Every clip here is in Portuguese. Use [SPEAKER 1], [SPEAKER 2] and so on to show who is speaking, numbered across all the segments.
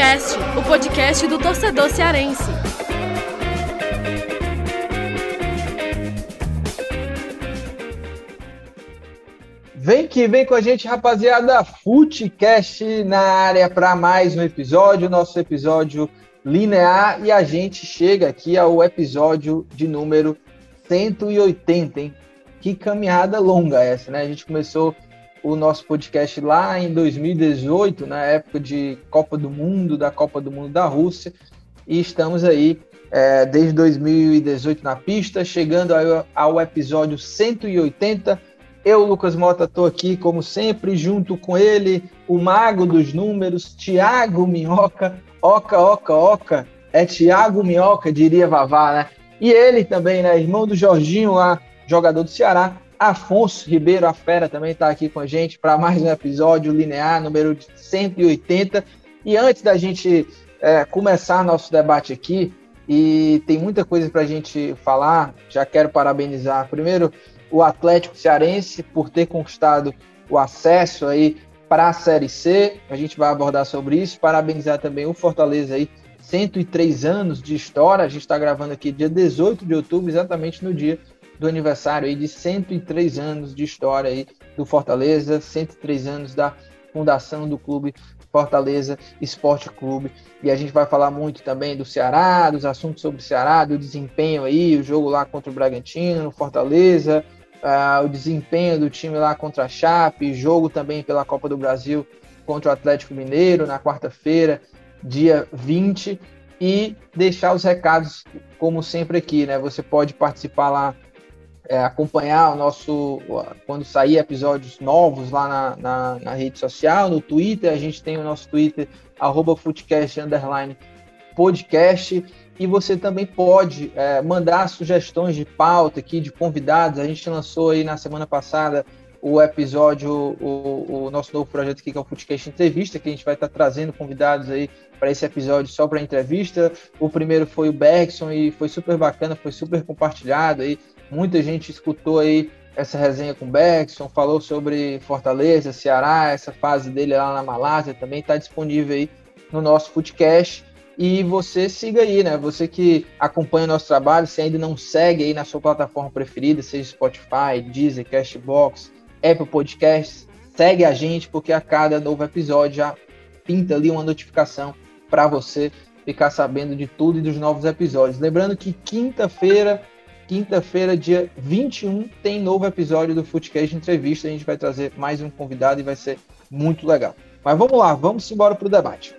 [SPEAKER 1] Futecast, o podcast do torcedor cearense.
[SPEAKER 2] Vem que vem com a gente, rapaziada. Futecast na área para mais um episódio, nosso episódio linear. E a gente chega aqui ao episódio de número 180, hein? Que caminhada longa essa, né? A gente começou o nosso podcast lá em 2018, na época de Copa do Mundo, da Copa do Mundo da Rússia, e estamos aí é, desde 2018 na pista, chegando ao, ao episódio 180. Eu, Lucas Mota, estou aqui, como sempre, junto com ele, o mago dos números, Tiago Minhoca. Oca, oca, oca. É Tiago Minhoca, diria Vavá, né? E ele também, né? Irmão do Jorginho lá, jogador do Ceará, Afonso Ribeiro, a fera, também está aqui com a gente para mais um episódio linear, número 180. E antes da gente é, começar nosso debate aqui, e tem muita coisa para a gente falar, já quero parabenizar primeiro o Atlético Cearense por ter conquistado o acesso aí para a Série C, a gente vai abordar sobre isso, parabenizar também o Fortaleza aí, 103 anos de história, a gente está gravando aqui dia 18 de outubro, exatamente no dia do aniversário aí de 103 anos de história aí do Fortaleza, 103 anos da fundação do clube Fortaleza Esporte Clube. E a gente vai falar muito também do Ceará, dos assuntos sobre o Ceará, do desempenho aí, o jogo lá contra o Bragantino, no Fortaleza, uh, o desempenho do time lá contra a Chape, jogo também pela Copa do Brasil contra o Atlético Mineiro na quarta-feira, dia 20. E deixar os recados, como sempre aqui, né? Você pode participar lá é, acompanhar o nosso. Quando sair episódios novos lá na, na, na, rede social, no Twitter, a gente tem o nosso Twitter, arroba Footcast Underline Podcast. E você também pode é, mandar sugestões de pauta aqui, de convidados. A gente lançou aí na semana passada o episódio, o, o nosso novo projeto aqui, que é o Footcast Entrevista, que a gente vai estar trazendo convidados aí para esse episódio só para entrevista. O primeiro foi o Bergson e foi super bacana, foi super compartilhado aí. Muita gente escutou aí essa resenha com o Bergson, falou sobre Fortaleza, Ceará, essa fase dele lá na Malásia também está disponível aí no nosso podcast. E você siga aí, né? Você que acompanha o nosso trabalho, se ainda não segue aí na sua plataforma preferida, seja Spotify, Deezer, Cashbox, Apple Podcasts, segue a gente, porque a cada novo episódio já pinta ali uma notificação para você ficar sabendo de tudo e dos novos episódios. Lembrando que quinta-feira Quinta-feira, dia 21, tem novo episódio do Footcast Entrevista. A gente vai trazer mais um convidado e vai ser muito legal. Mas vamos lá, vamos embora para o debate.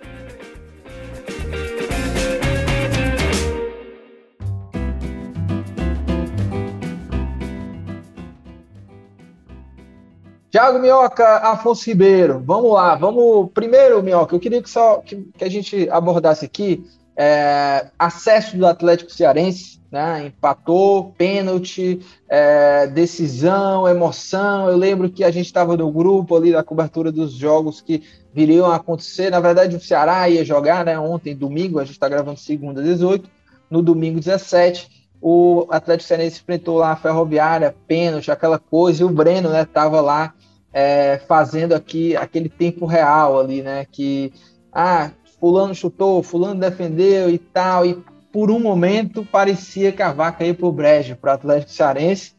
[SPEAKER 2] Tiago Minhoca, Afonso Ribeiro, vamos lá, vamos. Primeiro, Minhoca, eu queria que só que, que a gente abordasse aqui é, acesso do Atlético Cearense né? Empatou, pênalti, é, decisão, emoção. Eu lembro que a gente estava no grupo ali da cobertura dos jogos que viriam a acontecer. Na verdade, o Ceará ia jogar, né? Ontem, domingo, a gente está gravando segunda, 18. No domingo, 17, o Atlético Cearense enfrentou lá a Ferroviária, pênalti, aquela coisa, e o Breno, né, tava lá é, fazendo aqui aquele tempo real ali, né? Que ah, fulano chutou, fulano defendeu e tal, e por um momento parecia que a vaca ia para o brejo, para o Atlético Cearense,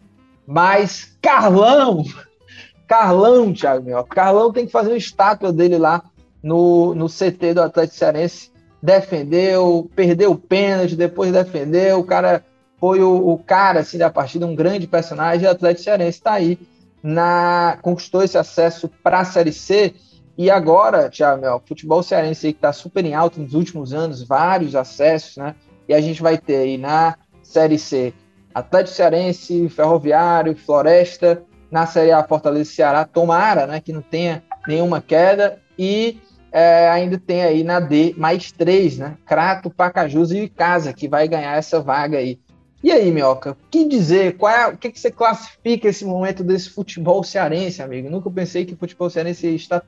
[SPEAKER 2] mas Carlão, Carlão, Thiago meu, Carlão tem que fazer uma estátua dele lá no, no CT do Atlético Cearense, defendeu, perdeu o pênalti, depois defendeu, o cara foi o, o cara assim, da partida, um grande personagem, o Atlético Cearense está aí, na, conquistou esse acesso para a Série C, e agora, Thiago, meu, futebol cearense aí que está super em alta nos últimos anos, vários acessos, né? E a gente vai ter aí na Série C Atlético Cearense, Ferroviário, Floresta, na Série A Fortaleza Ceará, tomara né, que não tenha nenhuma queda, e é, ainda tem aí na D mais três, né? Crato, Pacajus e Casa, que vai ganhar essa vaga aí. E aí, Minhoca, o que dizer? Qual é, o que, que você classifica esse momento desse futebol cearense, amigo? Nunca pensei que o futebol cearense está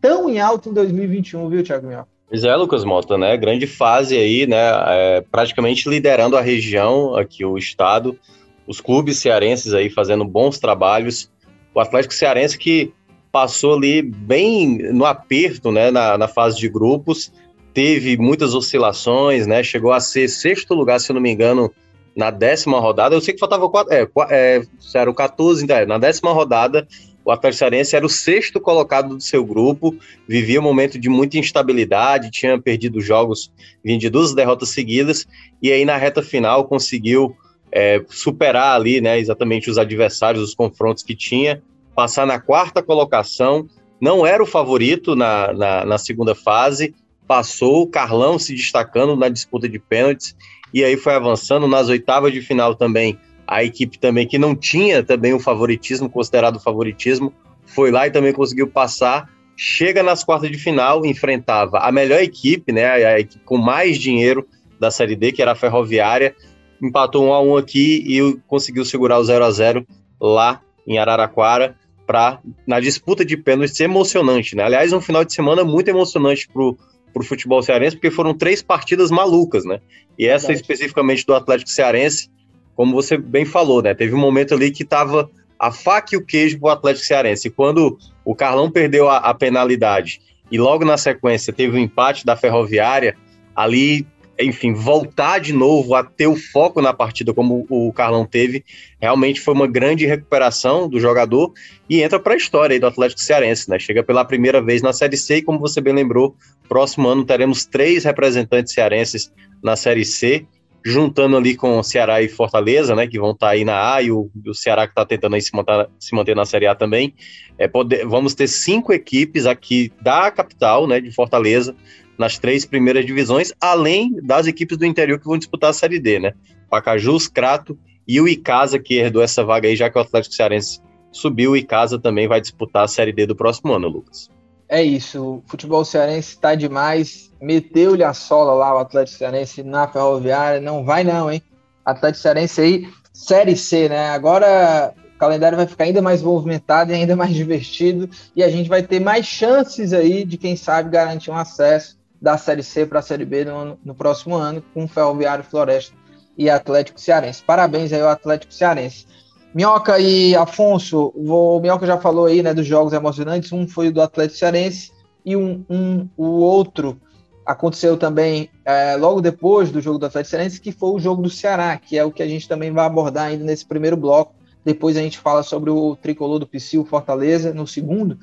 [SPEAKER 2] tão em alto em 2021, viu, Thiago Minhoca?
[SPEAKER 3] Pois é, Lucas Mota, né? Grande fase aí, né? É, praticamente liderando a região, aqui o estado, os clubes cearenses aí fazendo bons trabalhos. O Atlético Cearense que passou ali bem no aperto, né? Na, na fase de grupos, teve muitas oscilações, né? Chegou a ser sexto lugar, se eu não me engano, na décima rodada. Eu sei que faltava quatro, é, é, eram 14, então, é, na décima rodada o Atlético Cearense era o sexto colocado do seu grupo, vivia um momento de muita instabilidade, tinha perdido jogos, vinha de duas derrotas seguidas, e aí na reta final conseguiu é, superar ali, né, exatamente os adversários, os confrontos que tinha, passar na quarta colocação, não era o favorito na, na, na segunda fase, passou, Carlão se destacando na disputa de pênaltis, e aí foi avançando nas oitavas de final também, a equipe também que não tinha também o favoritismo, considerado favoritismo, foi lá e também conseguiu passar. Chega nas quartas de final, enfrentava a melhor equipe, né, a equipe com mais dinheiro da Série D, que era a Ferroviária, empatou um a um aqui e conseguiu segurar o 0 a 0 lá em Araraquara para na disputa de pênaltis emocionante, né? Aliás, um final de semana muito emocionante pro pro futebol cearense, porque foram três partidas malucas, né? E essa Verdade. especificamente do Atlético Cearense como você bem falou, né? Teve um momento ali que estava a faca e o queijo para o Atlético Cearense. E quando o Carlão perdeu a, a, penalidade e logo na sequência teve o um empate da Ferroviária, ali, enfim, voltar de novo a ter o foco na partida como o Carlão teve, realmente foi uma grande recuperação do jogador e entra para a história do Atlético Cearense, né? Chega pela primeira vez na Série C e, como você bem lembrou, próximo ano teremos três representantes cearenses na Série C juntando ali com o Ceará e Fortaleza, né, que vão estar tá aí na A, e o, o Ceará que está tentando se, manter, se manter na Série A também. É, vamos ter cinco equipes aqui da capital, né, de Fortaleza, nas três primeiras divisões, além das equipes do interior que vão disputar a Série D, né? Pacajus, Crato e o Icasa, que herdou essa vaga aí, já que o Atlético Cearense subiu, o Icasa também vai disputar a Série D do próximo ano, Lucas.
[SPEAKER 2] É isso, o futebol cearense está demais. Meteu-lhe a sola lá o Atlético Cearense na Ferroviária. Não vai não, hein? Atlético Cearense aí, Série C, né? Agora o calendário vai ficar ainda mais movimentado e ainda mais divertido. E a gente vai ter mais chances aí de, quem sabe, garantir um acesso da Série C para a Série B no, no próximo ano com Ferroviário Floresta e Atlético Cearense. Parabéns aí ao Atlético Cearense. Minhoca e Afonso, o Minhoca já falou aí, né, dos jogos emocionantes. Um foi o do Atlético Cearense e um, um o outro aconteceu também é, logo depois do jogo do Atlético Cearense, que foi o jogo do Ceará, que é o que a gente também vai abordar ainda nesse primeiro bloco. Depois a gente fala sobre o tricolor do Psyu Fortaleza no segundo.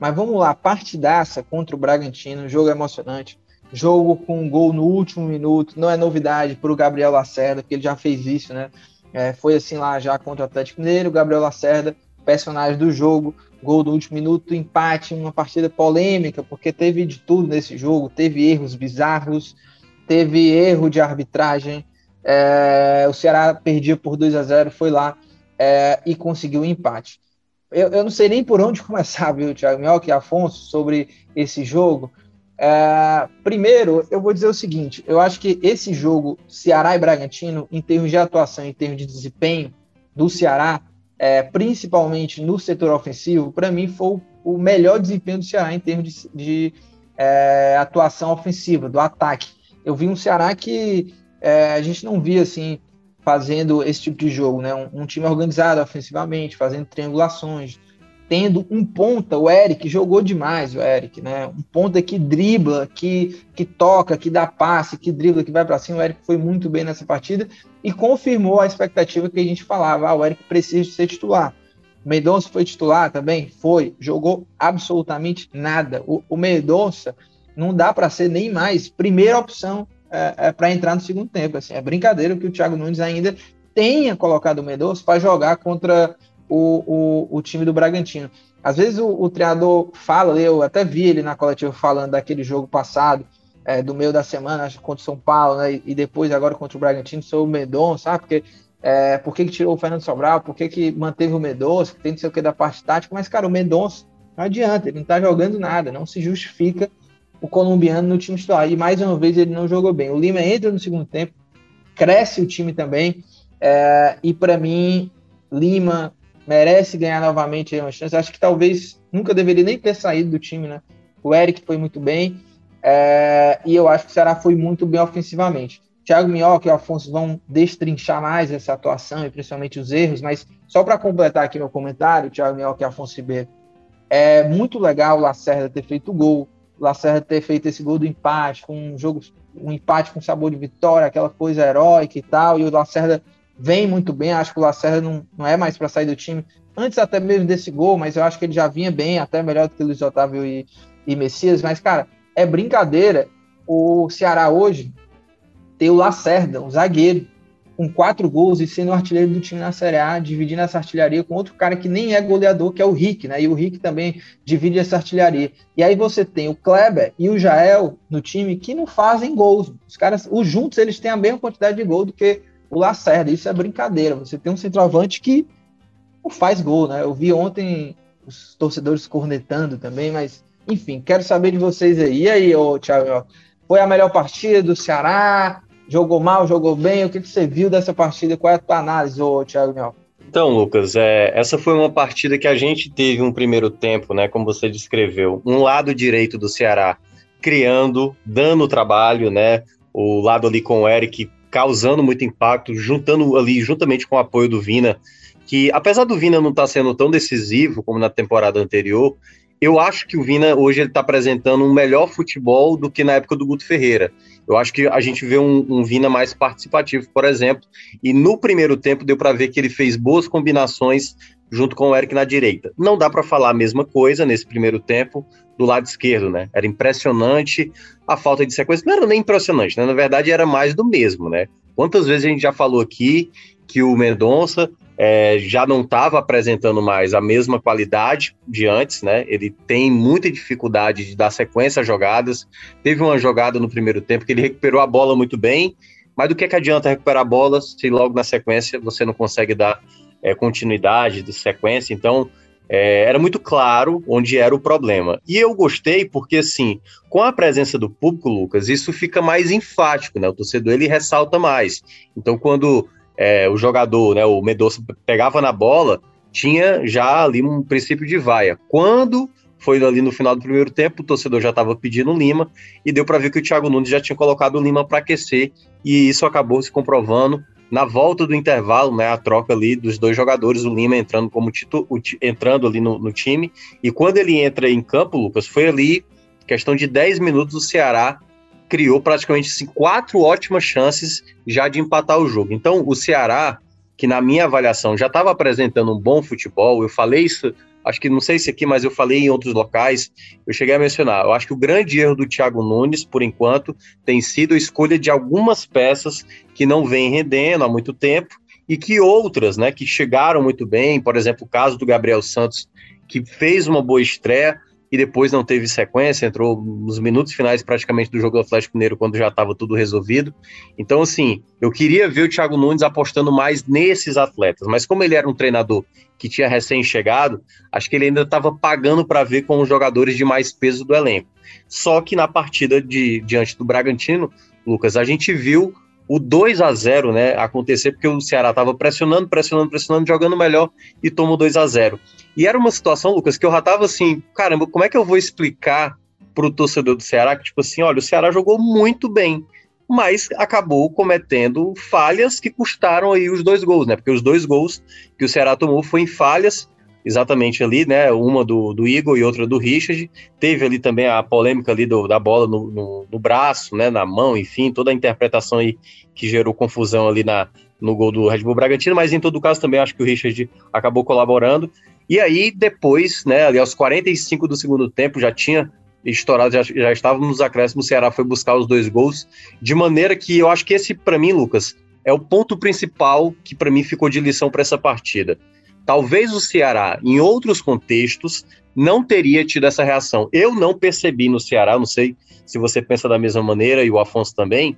[SPEAKER 2] Mas vamos lá, partidaça contra o Bragantino, jogo emocionante. Jogo com um gol no último minuto, não é novidade para o Gabriel Lacerda, porque ele já fez isso, né? É, foi assim lá já contra o Atlético Mineiro, Gabriel Lacerda, personagem do jogo, gol do último minuto, empate, uma partida polêmica, porque teve de tudo nesse jogo, teve erros bizarros, teve erro de arbitragem, é, o Ceará perdia por 2 a 0 foi lá é, e conseguiu o empate. Eu, eu, não sei nem por onde começar, viu, Thiago Minhoca e Afonso, sobre esse jogo, é, primeiro, eu vou dizer o seguinte: eu acho que esse jogo, Ceará e Bragantino, em termos de atuação, em termos de desempenho do Ceará, é, principalmente no setor ofensivo, para mim foi o melhor desempenho do Ceará em termos de, de é, atuação ofensiva, do ataque. Eu vi um Ceará que é, a gente não via assim fazendo esse tipo de jogo, né? Um, um time organizado ofensivamente, fazendo triangulações, tendo um ponta, o Eric jogou demais, o Eric, né? Um ponta que dribla, que, que toca, que dá passe, que dribla, que vai para cima. O Eric foi muito bem nessa partida e confirmou a expectativa que a gente falava. Ah, o Eric precisa ser titular. O Mendonça foi titular também? Foi. Jogou absolutamente nada. O, o não dá para ser nem mais primeira opção é, é para entrar no segundo tempo. Assim, é brincadeira que o Thiago Nunes ainda tenha colocado o Mendonça para jogar contra o, o, o time do Bragantino. Às vezes o, o treinador fala, eu até vi ele na coletiva falando daquele jogo passado, é, do meio da semana, acho contra o São Paulo, né, e depois agora contra o Bragantino, sobre o Medon, sabe? Porque é, por que, que, tirou o Fernando Sobral, por que, que manteve o Mendonça, tem não sei o que da parte tática, mas, cara, o Mendonça não adianta, ele não tá jogando nada, não se justifica o colombiano no time titular. E mais uma vez ele não jogou bem. O Lima entra no segundo tempo, cresce o time também, é, e para mim, Lima, merece ganhar novamente uma chance. Acho que talvez nunca deveria nem ter saído do time, né? O Eric foi muito bem é, e eu acho que o Ceará foi muito bem ofensivamente. Thiago Minhoca e o Afonso vão destrinchar mais essa atuação e principalmente os erros, mas só para completar aqui meu comentário, Thiago Minhoca e Afonso Ribeiro, é muito legal o Lacerda ter feito o gol, Lacerda ter feito esse gol do empate, com um jogo, um empate com sabor de vitória, aquela coisa heróica e tal, e o Lacerda vem muito bem, acho que o Lacerda não, não é mais para sair do time, antes até mesmo desse gol, mas eu acho que ele já vinha bem, até melhor do que o Luiz Otávio e, e Messias, mas, cara, é brincadeira o Ceará hoje ter o Lacerda, um zagueiro, com quatro gols e sendo o artilheiro do time na Série A, dividindo essa artilharia com outro cara que nem é goleador, que é o Rick, né? E o Rick também divide essa artilharia. E aí você tem o Kleber e o Jael no time que não fazem gols. Os caras, os juntos, eles têm a mesma quantidade de gol do que o Lacerda. Isso é brincadeira. Você tem um centroavante que não faz gol, né? Eu vi ontem os torcedores cornetando também, mas enfim, quero saber de vocês aí. E aí, ô, Thiago, foi a melhor partida do Ceará? Jogou mal, jogou bem? O que, que você viu dessa partida? Qual é a tua análise, ô, Thiago Mel?
[SPEAKER 3] Então, Lucas, é, essa foi uma partida que a gente teve um primeiro tempo, né? Como você descreveu, um lado direito do Ceará criando, dando trabalho, né? O lado ali com o Eric causando muito impacto, juntando ali juntamente com o apoio do Vina, que apesar do Vina não estar tá sendo tão decisivo como na temporada anterior, eu acho que o Vina hoje ele está apresentando um melhor futebol do que na época do Guto Ferreira. Eu acho que a gente vê um, um Vina mais participativo, por exemplo, e no primeiro tempo deu para ver que ele fez boas combinações junto com o Eric na direita. Não dá para falar a mesma coisa nesse primeiro tempo do lado esquerdo, né? Era impressionante a falta de sequência. Não era nem impressionante, né? Na verdade, era mais do mesmo, né? Quantas vezes a gente já falou aqui que o Mendonça é, já não estava apresentando mais a mesma qualidade de antes, né? Ele tem muita dificuldade de dar sequência a jogadas. Teve uma jogada no primeiro tempo que ele recuperou a bola muito bem, mas do que, é que adianta recuperar a bola se logo na sequência você não consegue dar é, continuidade de sequência? Então, é, era muito claro onde era o problema. E eu gostei porque, assim, com a presença do público, Lucas, isso fica mais enfático, né? O torcedor ele ressalta mais. Então, quando é, o jogador, né, o Medoça pegava na bola, tinha já ali um princípio de vaia. Quando foi ali no final do primeiro tempo, o torcedor já estava pedindo Lima e deu para ver que o Thiago Nunes já tinha colocado o Lima para aquecer e isso acabou se comprovando na volta do intervalo, né, a troca ali dos dois jogadores, o Lima entrando como tito, entrando ali no, no time e quando ele entra em campo, Lucas, foi ali questão de 10 minutos o Ceará criou praticamente assim, quatro ótimas chances já de empatar o jogo. Então, o Ceará, que na minha avaliação já estava apresentando um bom futebol, eu falei isso, acho que não sei se aqui, mas eu falei em outros locais, eu cheguei a mencionar. Eu acho que o grande erro do Thiago Nunes, por enquanto, tem sido a escolha de algumas peças que não vêm rendendo há muito tempo e que outras, né, que chegaram muito bem, por exemplo, o caso do Gabriel Santos, que fez uma boa estreia, e depois não teve sequência, entrou nos minutos finais praticamente do jogo do Atlético Mineiro quando já estava tudo resolvido. Então, assim, eu queria ver o Thiago Nunes apostando mais nesses atletas, mas como ele era um treinador que tinha recém-chegado, acho que ele ainda estava pagando para ver com os jogadores de mais peso do elenco. Só que na partida de, diante do Bragantino, Lucas, a gente viu o 2 a 0 né, acontecer porque o Ceará estava pressionando, pressionando, pressionando, jogando melhor e tomou 2 a 0 E era uma situação, Lucas, que eu já tava assim, caramba, como é que eu vou explicar pro torcedor do Ceará que, tipo assim, olha, o Ceará jogou muito bem, mas acabou cometendo falhas que custaram aí os dois gols, né? Porque os dois gols que o Ceará tomou foi em falhas exatamente ali, né? Uma do, do Igor e outra do Richard. Teve ali também a polêmica ali do, da bola no, no, no, braço, né? Na mão, enfim, toda a interpretação aí que gerou confusão ali na, no gol do Red Bull Bragantino, mas em todo caso também acho que o Richard acabou colaborando. E aí, depois, né, ali aos 45 do segundo tempo, já tinha estourado, já, já estávamos nos acréscimos, o Ceará foi buscar os dois gols, de maneira que eu acho que esse, para mim, Lucas, é o ponto principal que para mim ficou de lição para essa partida. Talvez o Ceará, em outros contextos, não teria tido essa reação. Eu não percebi no Ceará, não sei se você pensa da mesma maneira e o Afonso também.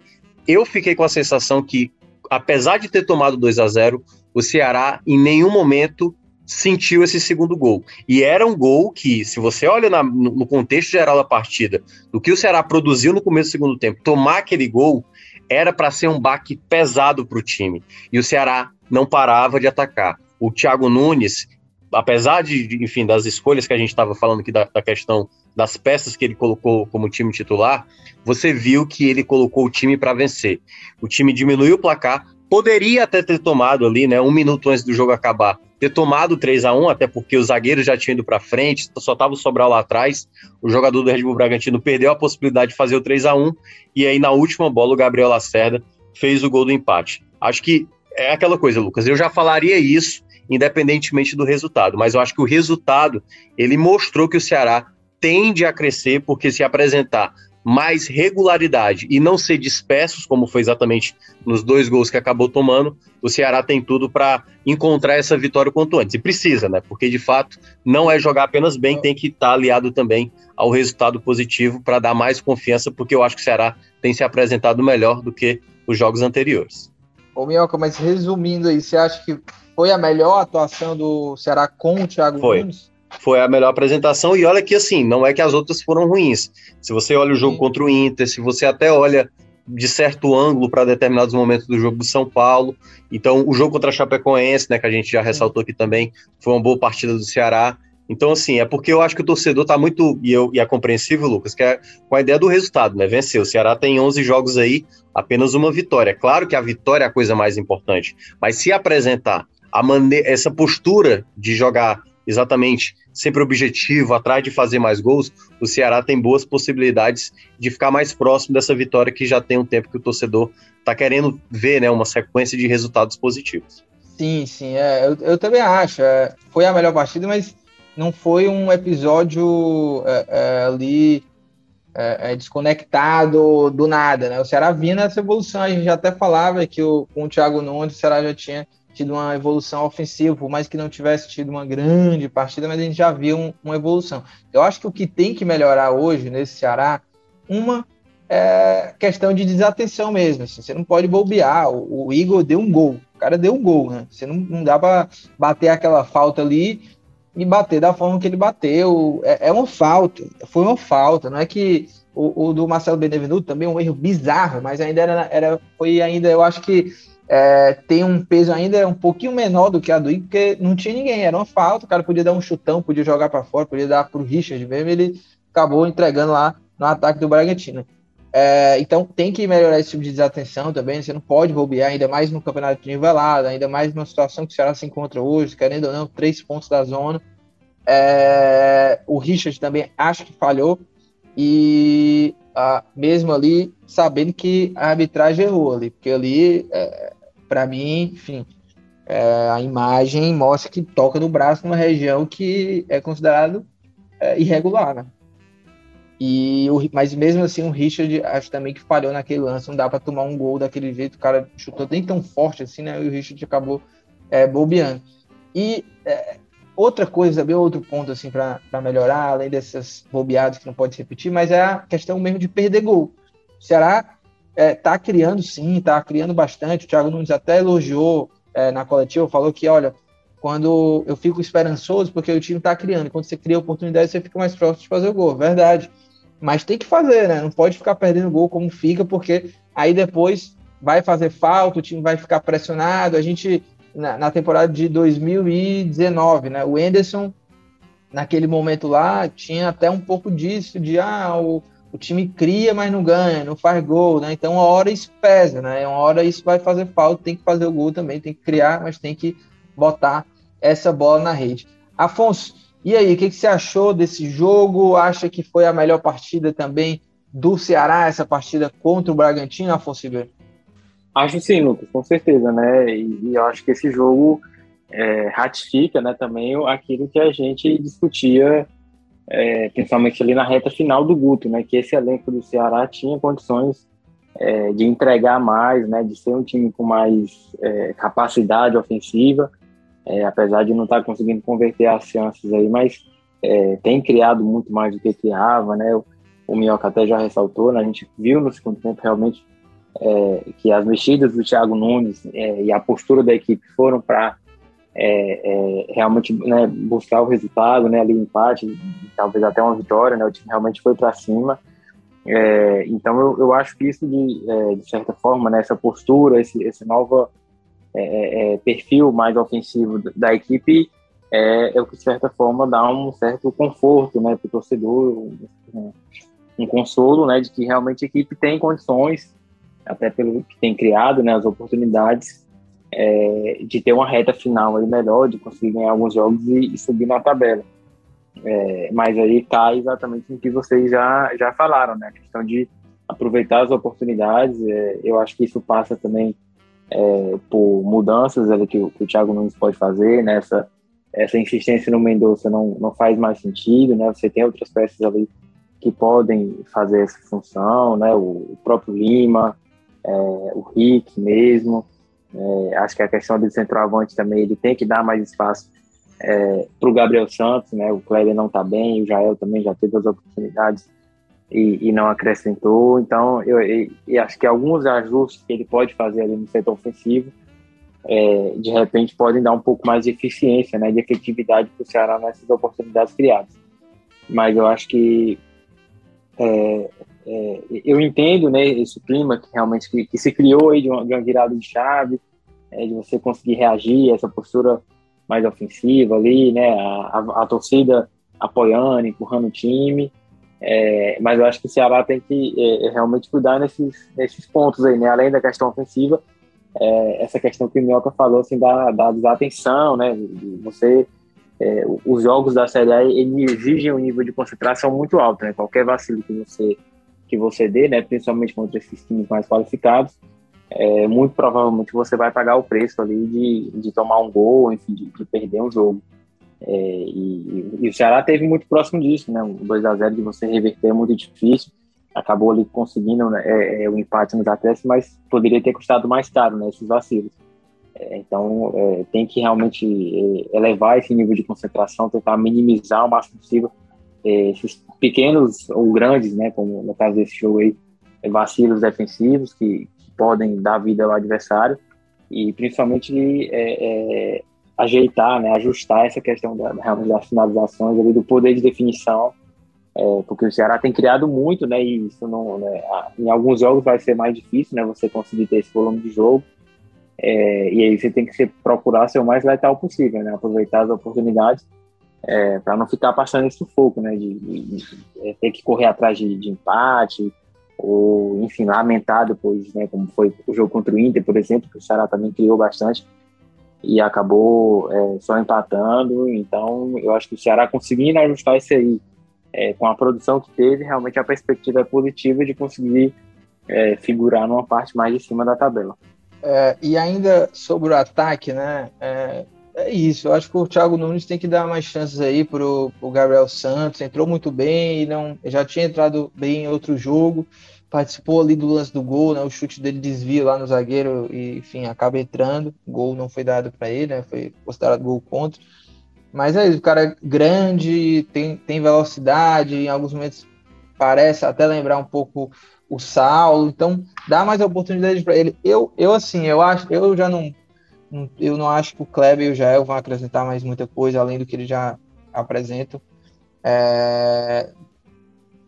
[SPEAKER 3] Eu fiquei com a sensação que, apesar de ter tomado 2 a 0 o Ceará em nenhum momento sentiu esse segundo gol. E era um gol que, se você olha na, no contexto geral da partida, do que o Ceará produziu no começo do segundo tempo, tomar aquele gol era para ser um baque pesado para o time. E o Ceará não parava de atacar o Thiago Nunes, apesar de, enfim, das escolhas que a gente estava falando aqui da, da, questão das peças que ele colocou como time titular, você viu que ele colocou o time para vencer. O time diminuiu o placar, poderia até ter tomado ali, né, um minuto antes do jogo acabar, ter tomado 3 a 1 até porque os zagueiros já tinham ido para frente, só tava o Sobral lá atrás. O jogador do Red Bull Bragantino perdeu a possibilidade de fazer o 3 a 1 e aí na última bola o Gabriel Lacerda fez o gol do empate. Acho que é aquela coisa, Lucas, eu já falaria isso independentemente do resultado, mas eu acho que o resultado ele mostrou que o Ceará tende a crescer porque se apresentar mais regularidade e não ser dispersos, como foi exatamente nos dois gols que acabou tomando, o Ceará tem tudo para encontrar essa vitória quanto antes. E precisa, né? Porque de fato não é jogar apenas bem, tem que estar tá aliado também ao resultado positivo para dar mais confiança, porque eu acho que o Ceará tem se apresentado melhor do que os jogos anteriores.
[SPEAKER 2] Ô Minhoca, mas resumindo aí, você acha que foi a melhor atuação do Ceará com o Thiago
[SPEAKER 3] foi.
[SPEAKER 2] Nunes?
[SPEAKER 3] foi a melhor apresentação. E olha que assim, não é que as outras foram ruins. Se você olha o jogo Sim. contra o Inter, se você até olha de certo ângulo para determinados momentos do jogo do São Paulo. Então, o jogo contra a Chapecoense, né, que a gente já ressaltou aqui também, foi uma boa partida do Ceará. Então, assim, é porque eu acho que o torcedor tá muito, e, eu, e é compreensível, Lucas, que é com a ideia do resultado, né? Venceu. O Ceará tem 11 jogos aí, apenas uma vitória. Claro que a vitória é a coisa mais importante, mas se apresentar a essa postura de jogar exatamente sempre objetivo, atrás de fazer mais gols, o Ceará tem boas possibilidades de ficar mais próximo dessa vitória que já tem um tempo que o torcedor está querendo ver, né, uma sequência de resultados positivos.
[SPEAKER 2] Sim, sim, é, eu, eu também acho. É, foi a melhor partida, mas não foi um episódio é, é ali é, é, desconectado do nada, né? O Ceará vinha nessa evolução, a gente já até falava que o, com o Thiago Nunes o Ceará já tinha tido uma evolução ofensiva, por mais que não tivesse tido uma grande partida, mas a gente já viu um, uma evolução. Eu acho que o que tem que melhorar hoje nesse Ceará, uma é questão de desatenção mesmo. Assim, você não pode bobear. O, o, Igor deu um gol, o cara deu um gol, né? Você não, não dá para bater aquela falta ali e bater da forma que ele bateu. É, é uma falta, foi uma falta. Não é que o, o do Marcelo Benevenuto também um erro bizarro, mas ainda era, era foi ainda, eu acho que é, tem um peso ainda um pouquinho menor do que a do Igor, porque não tinha ninguém, era uma falta, o cara podia dar um chutão, podia jogar para fora, podia dar para o Richard mesmo, ele acabou entregando lá no ataque do Bragantino. É, então tem que melhorar esse tipo de desatenção também, você não pode bobear, ainda mais no campeonato nivelado, ainda mais numa situação que o Ceará se encontra hoje, querendo ou não, três pontos da zona. É, o Richard também acho que falhou, e ah, mesmo ali sabendo que a arbitragem errou ali, porque ali é, para mim, enfim, é, a imagem mostra que toca no braço numa região que é considerado é, irregular, né? E o, mas mesmo assim, o Richard acho também que falhou naquele lance. Não dá para tomar um gol daquele jeito. O cara chutou nem tão forte assim, né? E o Richard acabou é, bobeando. E é, outra coisa, bem outro ponto assim para melhorar, além dessas bobeadas que não pode se repetir, mas é a questão mesmo de perder gol. O É, tá criando sim, tá criando bastante. O Thiago Nunes até elogiou é, na coletiva, falou que, olha, quando eu fico esperançoso, porque o time tá criando, quando você cria oportunidade, você fica mais próximo de fazer o gol, verdade. Mas tem que fazer, né? Não pode ficar perdendo gol como fica, porque aí depois vai fazer falta, o time vai ficar pressionado. A gente, na, na temporada de 2019, né? O Enderson, naquele momento lá, tinha até um pouco disso, de ah, o, o time cria, mas não ganha, não faz gol, né? Então, uma hora isso pesa, né? Uma hora isso vai fazer falta, tem que fazer o gol também, tem que criar, mas tem que botar essa bola na rede. Afonso, e aí, o que, que você achou desse jogo? Acha que foi a melhor partida também do Ceará, essa partida contra o Bragantino, Afonso Ribeiro?
[SPEAKER 4] Acho sim, Lucas, com certeza, né? E, e eu acho que esse jogo é, ratifica né, também aquilo que a gente discutia é, principalmente ali na reta final do Guto, né, que esse elenco do Ceará tinha condições é, de entregar mais, né, de ser um time com mais é, capacidade ofensiva, é, apesar de não estar tá conseguindo converter as chances aí, mas é, tem criado muito mais do que criava, né, o, o Minhoca até já ressaltou, né, a gente viu no segundo tempo realmente é, que as mexidas do Thiago Nunes e a postura da equipe foram para é, é, realmente né, buscar o resultado, né, ali empate, talvez até uma vitória, né, o time realmente foi para cima. É, então eu, eu acho que isso de, é, de certa forma, né, essa postura, esse, esse novo é, é, perfil mais ofensivo da equipe é, o que de certa forma dá um certo conforto, né, para o torcedor, um, um consolo, né, de que realmente a equipe tem condições, até pelo que tem criado, né, as oportunidades é, de ter uma reta final aí melhor, de conseguir ganhar alguns jogos e, e subir na tabela. É, mas aí cai exatamente no que vocês já, já falaram, né? A questão de aproveitar as oportunidades. É, eu acho que isso passa também é, por mudanças ali que, que, o Thiago Nunes pode fazer, né? Essa, essa insistência no Mendonça não, não faz mais sentido, né? Você tem outras peças ali que podem fazer essa função, né? O, o próprio Lima, é, o Rick mesmo. É, acho que a questão do centroavante também ele tem que dar mais espaço é, para o Gabriel Santos, né? O Kleber não está bem, o Jael também já teve as oportunidades e, e não acrescentou. Então, eu, eu, eu, acho que alguns ajustes que ele pode fazer ali no setor ofensivo, é, de repente, podem dar um pouco mais de eficiência, né? De efetividade para o Ceará nessas oportunidades criadas. Mas eu acho que é, é, eu entendo né, esse clima que realmente que, que se criou aí de uma, de uma virada de chave, é, de você conseguir reagir, essa postura mais ofensiva ali, né? A, a, a torcida apoiando, empurrando o time. É, mas eu acho que o Ceará tem que é, é, realmente cuidar nesses, nesses pontos aí, né? Além da questão ofensiva, é, essa questão que o Minhoca falou, assim, da, da desatenção, né? Você, é, os jogos da Série A, exigem um nível de concentração muito alto, né? Qualquer vacilo que você, que você dê, né? Principalmente contra esses times mais qualificados, é, muito provavelmente você vai pagar o preço ali de, de tomar um gol, enfim, de, de perder um jogo. É, e, e, o Ceará teve muito próximo disso, né? Um 2 a 0 de você reverter é muito difícil. Acabou ali conseguindo né, é, é, o empate nos acréscimos, mas poderia ter custado mais caro, né? Esses vacilos. É, então, é, tem que realmente elevar esse nível de concentração, tentar minimizar o máximo possível esses pequenos ou grandes, né? Como no caso desse jogo aí, vacilos defensivos que, podem dar vida ao adversário e principalmente é, é, ajeitar, né, ajustar essa questão da, das finalizações, ali, do poder de definição, é, porque o Ceará tem criado muito, né, e isso não, né, em alguns jogos vai ser mais difícil, né, você conseguir ter esse volume de jogo, é, e aí você tem que ser, procurar ser o mais letal possível, né, aproveitar as oportunidades é, para não ficar passando esse sufoco, né, de, de, de, é, ter que correr atrás de, de empate, ou, enfim, lamentar depois, né, como foi o jogo contra o Inter, por exemplo, que o Ceará também criou bastante e acabou é, só empatando. Então, eu acho que o Ceará conseguindo ajustar isso aí é, com a produção que teve, realmente a perspectiva é positiva de conseguir é, figurar numa parte mais de cima da tabela.
[SPEAKER 2] É, e ainda sobre o ataque, né? É, isso. Eu acho que o Thiago Nunes tem que dar mais chances aí pro, pro Gabriel Santos. Entrou muito bem não já tinha entrado bem em outro jogo participou ali do lance do gol, né? O chute dele desvia lá no zagueiro e, enfim, acaba entrando. O gol não foi dado para ele, né? Foi considerado gol contra. Mas é isso, o cara é grande, tem, tem velocidade, em alguns momentos parece até lembrar um pouco o Saulo, então dá mais oportunidade para ele. Eu, eu assim, eu acho, eu já não, eu não acho que o Kleber e o Jael vão acrescentar mais muita coisa além do que eles já apresentam. É,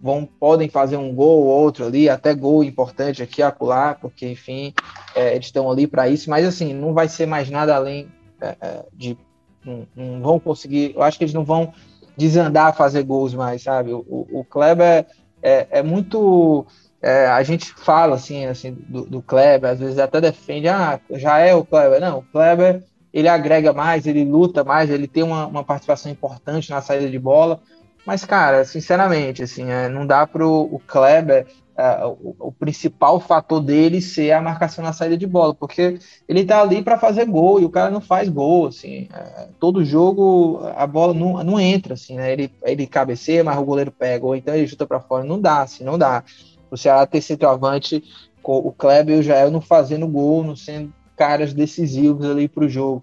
[SPEAKER 2] vão, podem fazer um gol ou outro ali, até gol importante aqui acolá, porque, enfim, é, eles estão ali para isso, mas assim, não vai ser mais nada além é, é, de. Não, não, vão conseguir. Eu acho que eles não vão desandar a fazer gols mais, sabe? O, o, o Kleber é, é muito. É, a gente fala assim, assim do, do, Kleber, às vezes até defende, ah, já é o Kleber. Não, o Kleber ele agrega mais, ele luta mais, ele tem uma, uma participação importante na saída de bola, mas, cara, sinceramente, assim, é, não dá pro o Kleber, é, o, o, principal fator dele ser a marcação na saída de bola, porque ele tá ali para fazer gol e o cara não faz gol, assim. É, todo jogo a bola não, não entra, assim, né? Ele, ele cabeceia, mas o goleiro pega, ou então ele chuta para fora. Não dá, assim, não dá. O Ceará ter centroavante com o Kleber e o Jael não fazendo gol, não sendo caras decisivos ali pro jogo.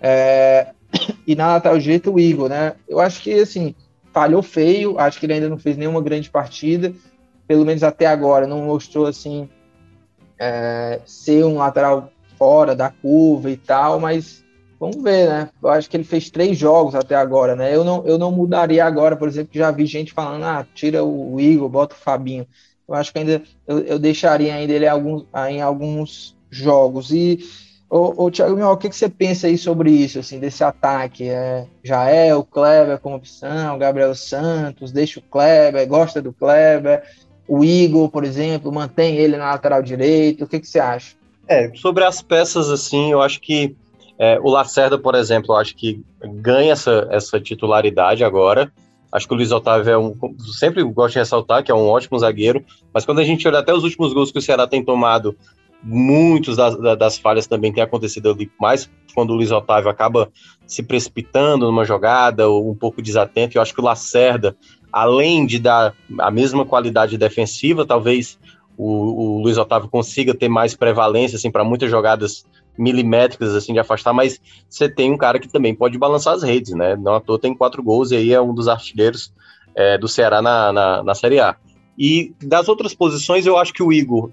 [SPEAKER 2] É, e na lateral direita o Igor, né? Eu acho que, assim, falhou feio, acho que ele ainda não fez nenhuma grande partida, pelo menos até agora, não mostrou assim é, ser um lateral fora da curva e tal, mas vamos ver, né? Eu acho que ele fez três jogos até agora, né? Eu não, eu não mudaria agora, por exemplo, que já vi gente falando, ah, tira o Igor, bota o Fabinho. Eu acho que ainda eu, eu deixaria ainda ele em alguns, em alguns jogos. E Ô, Thiago o que, que você pensa aí sobre isso, assim, desse ataque? É, já é o Kleber como opção, Gabriel Santos, deixa o Kleber, gosta do Kleber, o Igor, por exemplo, mantém ele na lateral direito, o que, que você acha?
[SPEAKER 3] É, sobre as peças, assim, eu acho que é, o Lacerda, por exemplo, eu acho que ganha essa, essa titularidade agora. Acho que o Luiz Otávio é um. Sempre gosto de ressaltar que é um ótimo zagueiro, mas quando a gente olha até os últimos gols que o Ceará tem tomado, muitos das, das falhas também têm acontecido ali, mais quando o Luiz Otávio acaba se precipitando numa jogada ou um pouco desatento. Eu acho que o Lacerda, além de dar a mesma qualidade defensiva, talvez o, o Luiz Otávio consiga ter mais prevalência assim para muitas jogadas milimétricas assim de afastar, mas você tem um cara que também pode balançar as redes, né? Não à toa tem quatro gols e aí é um dos artilheiros é, do Ceará na, na, na Série A. E das outras posições, eu acho que o Igor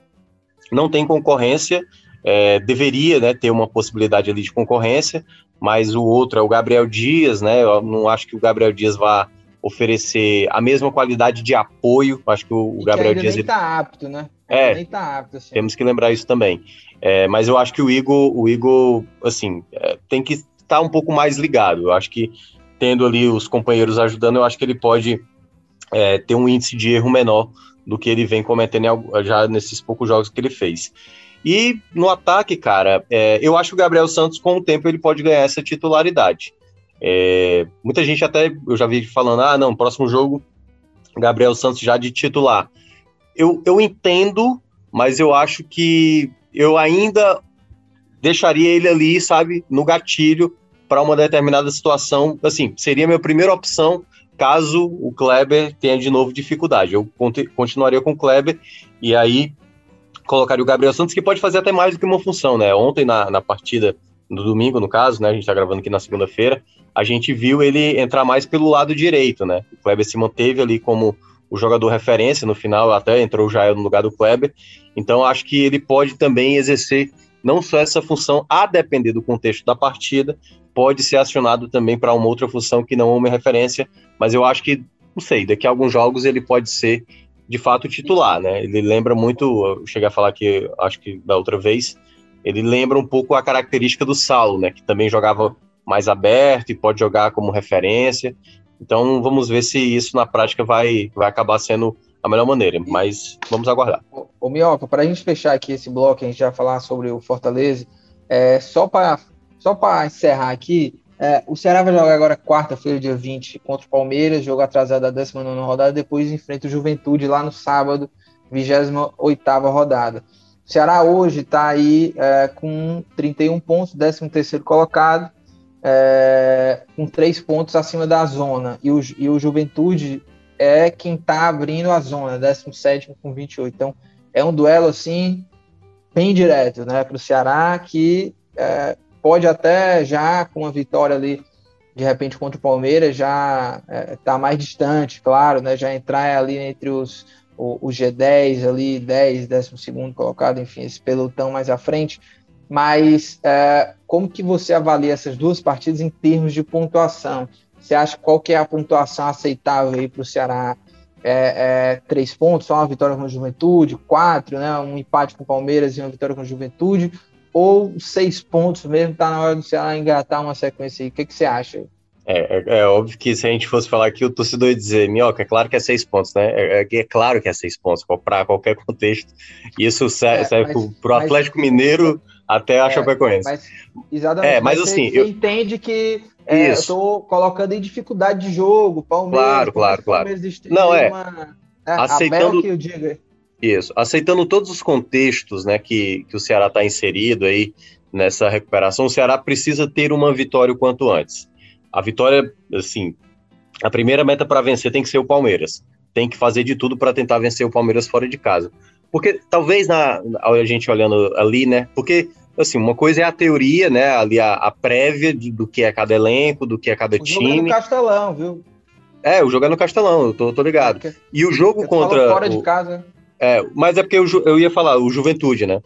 [SPEAKER 3] não tem concorrência, é, deveria né, ter uma possibilidade ali de concorrência, mas o outro é o Gabriel Dias, né? Eu não acho que o Gabriel Dias vá oferecer a mesma qualidade de apoio. Acho que o, o Gabriel
[SPEAKER 2] que
[SPEAKER 3] Dias.
[SPEAKER 2] Nem tá apto, né?
[SPEAKER 3] É, tá apto, assim. temos que lembrar isso também. É, mas eu acho que o Igor, o Igor assim, é, tem que estar tá um pouco mais ligado. Eu acho que tendo ali os companheiros ajudando, eu acho que ele pode é, ter um índice de erro menor do que ele vem cometendo já nesses poucos jogos que ele fez. E no ataque, cara, é, eu acho que o Gabriel Santos, com o tempo, ele pode ganhar essa titularidade. É, muita gente até, eu já vi falando, ah, não, próximo jogo, Gabriel Santos já de titular. Eu, eu entendo, mas eu acho que eu ainda deixaria ele ali, sabe, no gatilho para uma determinada situação. Assim, seria a minha primeira opção caso o Kleber tenha de novo dificuldade. Eu continuaria com o Kleber e aí colocaria o Gabriel Santos, que pode fazer até mais do que uma função, né? Ontem, na, na partida, no domingo, no caso, né? A gente está gravando aqui na segunda-feira, a gente viu ele entrar mais pelo lado direito, né? O Kleber se manteve ali como o jogador referência, no final até entrou o Jael no lugar do Kleber, então acho que ele pode também exercer não só essa função, a depender do contexto da partida, pode ser acionado também para uma outra função que não é uma referência, mas eu acho que, não sei, daqui a alguns jogos ele pode ser de fato titular, né? Ele lembra muito, eu cheguei a falar que acho que da outra vez, ele lembra um pouco a característica do Saulo, né? Que também jogava mais aberto e pode jogar como referência. Então vamos ver se isso na prática vai, vai acabar sendo a melhor maneira, mas vamos aguardar.
[SPEAKER 2] Ô Mioca, para a gente fechar aqui esse bloco, a gente já falar sobre o Fortaleza, é, só para só encerrar aqui, é, o Ceará vai jogar agora quarta-feira, dia 20, contra o Palmeiras, jogo atrasado da 19 rodada, depois enfrenta o Juventude lá no sábado, 28 rodada. O Ceará hoje está aí é, com 31 pontos, 13 colocado, é, com 3 pontos acima da zona. E o, e o Juventude é quem está abrindo a zona, 17 com 28. Então é um duelo assim, bem direto né, para o Ceará, que é, pode até já com uma vitória ali, de repente contra o Palmeiras, já é, tá mais distante, claro, né? Já entrar ali entre os o, o G10 ali, 10, 12 colocado, enfim, esse pelotão mais à frente. Mas é, como que você avalia essas duas partidas em termos de pontuação? Você acha qual que é a pontuação aceitável aí para o Ceará? É, é, três pontos, só uma vitória com a Juventude, quatro, né? Um empate com o Palmeiras e uma vitória com a Juventude, ou seis pontos mesmo, tá na hora do Ceará engatar uma sequência aí. O que, que você acha?
[SPEAKER 3] É, é, é, óbvio que se a gente fosse falar aqui, o torcedor ia dizer, Minhoca, é claro que é seis pontos, né? É, é, é claro que é seis pontos, para qualquer contexto. Isso serve, é, serve para o Atlético mas, Mineiro até a é, Chapecoense. Mas,
[SPEAKER 2] exatamente. É, mas, mas assim. Você, eu... entende que é, eu estou colocando em dificuldade de jogo, Palmeiras.
[SPEAKER 3] Claro, claro, claro. Não, é.
[SPEAKER 2] Uma, é aceitando. Que eu diga.
[SPEAKER 3] Isso, aceitando todos os contextos né, que, que o Ceará está inserido aí nessa recuperação, o Ceará precisa ter uma vitória o quanto antes. A vitória, assim, a primeira meta para vencer tem que ser o Palmeiras. Tem que fazer de tudo para tentar vencer o Palmeiras fora de casa. Porque talvez na, a gente olhando ali, né? Porque assim, uma coisa é a teoria, né? Ali a, a prévia de, do que é cada elenco, do que é cada o time. Jogo é no
[SPEAKER 2] Castelão, viu?
[SPEAKER 3] É, o jogo é no Castelão, eu tô, tô ligado. É e o jogo contra.
[SPEAKER 2] Fora
[SPEAKER 3] o,
[SPEAKER 2] de casa.
[SPEAKER 3] É, mas é porque eu, eu ia falar, o Juventude, né?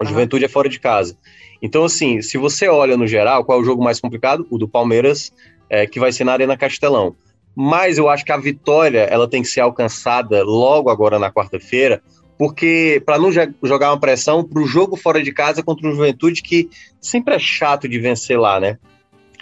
[SPEAKER 3] O uhum. Juventude é fora de casa. Então, assim, se você olha no geral, qual é o jogo mais complicado? O do Palmeiras, é, que vai ser na Arena Castelão. Mas eu acho que a vitória ela tem que ser alcançada logo agora na quarta-feira, porque para não jogar uma pressão para o jogo fora de casa contra o Juventude, que sempre é chato de vencer lá, né?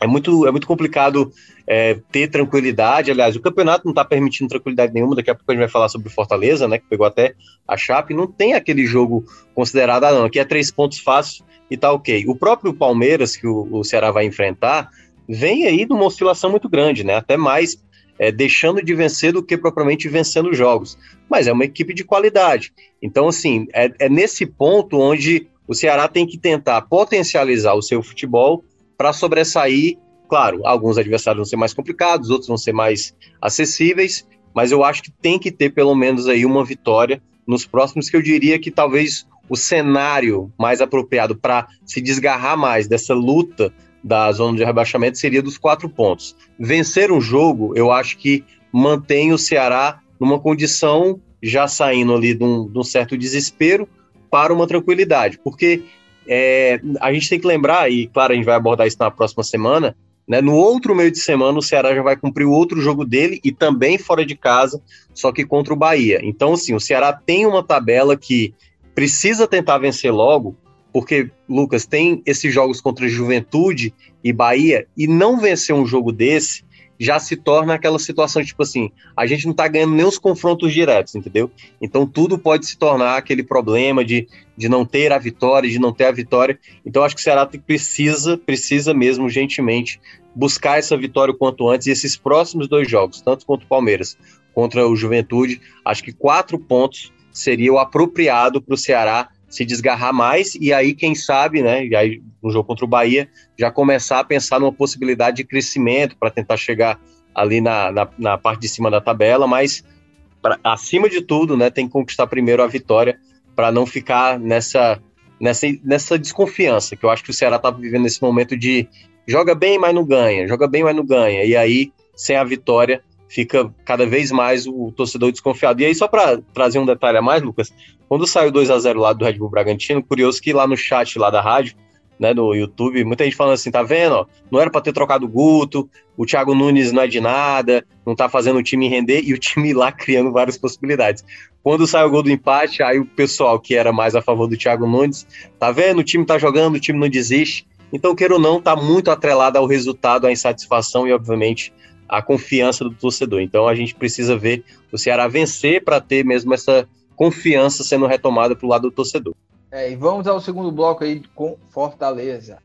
[SPEAKER 3] é muito, é muito complicado é, ter tranquilidade. Aliás, o campeonato não está permitindo tranquilidade nenhuma. Daqui a pouco a gente vai falar sobre Fortaleza, né? Que pegou até a Chape. Não tem aquele jogo considerado, ah, não, aqui é três pontos fáceis e tá ok. O próprio Palmeiras, que o, o Ceará vai enfrentar, vem aí numa oscilação muito grande, né? Até mais é, deixando de vencer do que propriamente vencendo jogos. Mas é uma equipe de qualidade. Então, assim, é, é nesse ponto onde o Ceará tem que tentar potencializar o seu futebol para sobressair. Claro, alguns adversários vão ser mais complicados, outros vão ser mais acessíveis, mas eu acho que tem que ter pelo menos aí uma vitória nos próximos, que eu diria que talvez o cenário mais apropriado para se desgarrar mais dessa luta da zona de rebaixamento seria dos quatro pontos. Vencer um jogo, eu acho que mantém o Ceará numa condição já saindo ali de um, de um certo desespero para uma tranquilidade, porque é, a gente tem que lembrar, e claro, a gente vai abordar isso na próxima semana, né, no outro meio de semana o Ceará já vai cumprir o outro jogo dele e também fora de casa, só que contra o Bahia. Então, assim, o Ceará tem uma tabela que precisa tentar vencer logo, porque, Lucas, tem esses jogos contra Juventude e Bahia, e não vencer um jogo desse já se torna aquela situação, tipo assim, a gente não tá ganhando nem os confrontos diretos, entendeu? Então tudo pode se tornar aquele problema de, de não ter a vitória, de não ter a vitória. Então acho que o Ceará precisa, precisa mesmo, gentilmente, buscar essa vitória o quanto antes, e esses próximos dois jogos, tanto contra o Palmeiras, contra o Juventude, acho que quatro pontos seria o apropriado para o Ceará se desgarrar mais e aí, quem sabe, né, e aí no jogo contra o Bahia, já começar a pensar numa possibilidade de crescimento para tentar chegar ali na, na, na, parte de cima da tabela, mas pra, acima de tudo, né, tem que conquistar primeiro a vitória para não ficar nessa, nessa, nessa desconfiança, que eu acho que o Ceará está vivendo nesse momento de joga bem, mas não ganha, joga bem, mas não ganha, e aí, sem a vitória, fica cada vez mais o torcedor desconfiado. E aí, só para trazer um detalhe a mais, Lucas, quando saiu 2 a 0 lá do Red Bull Bragantino, curioso que lá no chat lá da rádio, né, no YouTube, muita gente falando assim, tá vendo, ó, não era para ter trocado o Guto, o Thiago Nunes não é de nada, não tá fazendo o time render, e o time lá criando várias possibilidades. Quando saiu o gol do empate, aí o pessoal que era mais a favor do Thiago Nunes, tá vendo, o time tá jogando, o time não desiste, então, queira ou não, tá muito atrelado ao resultado, à insatisfação e, obviamente, a confiança do torcedor. Então a gente precisa ver o Ceará vencer para ter mesmo essa confiança sendo retomada para o lado do torcedor.
[SPEAKER 2] É, e vamos ao segundo bloco aí com Fortaleza.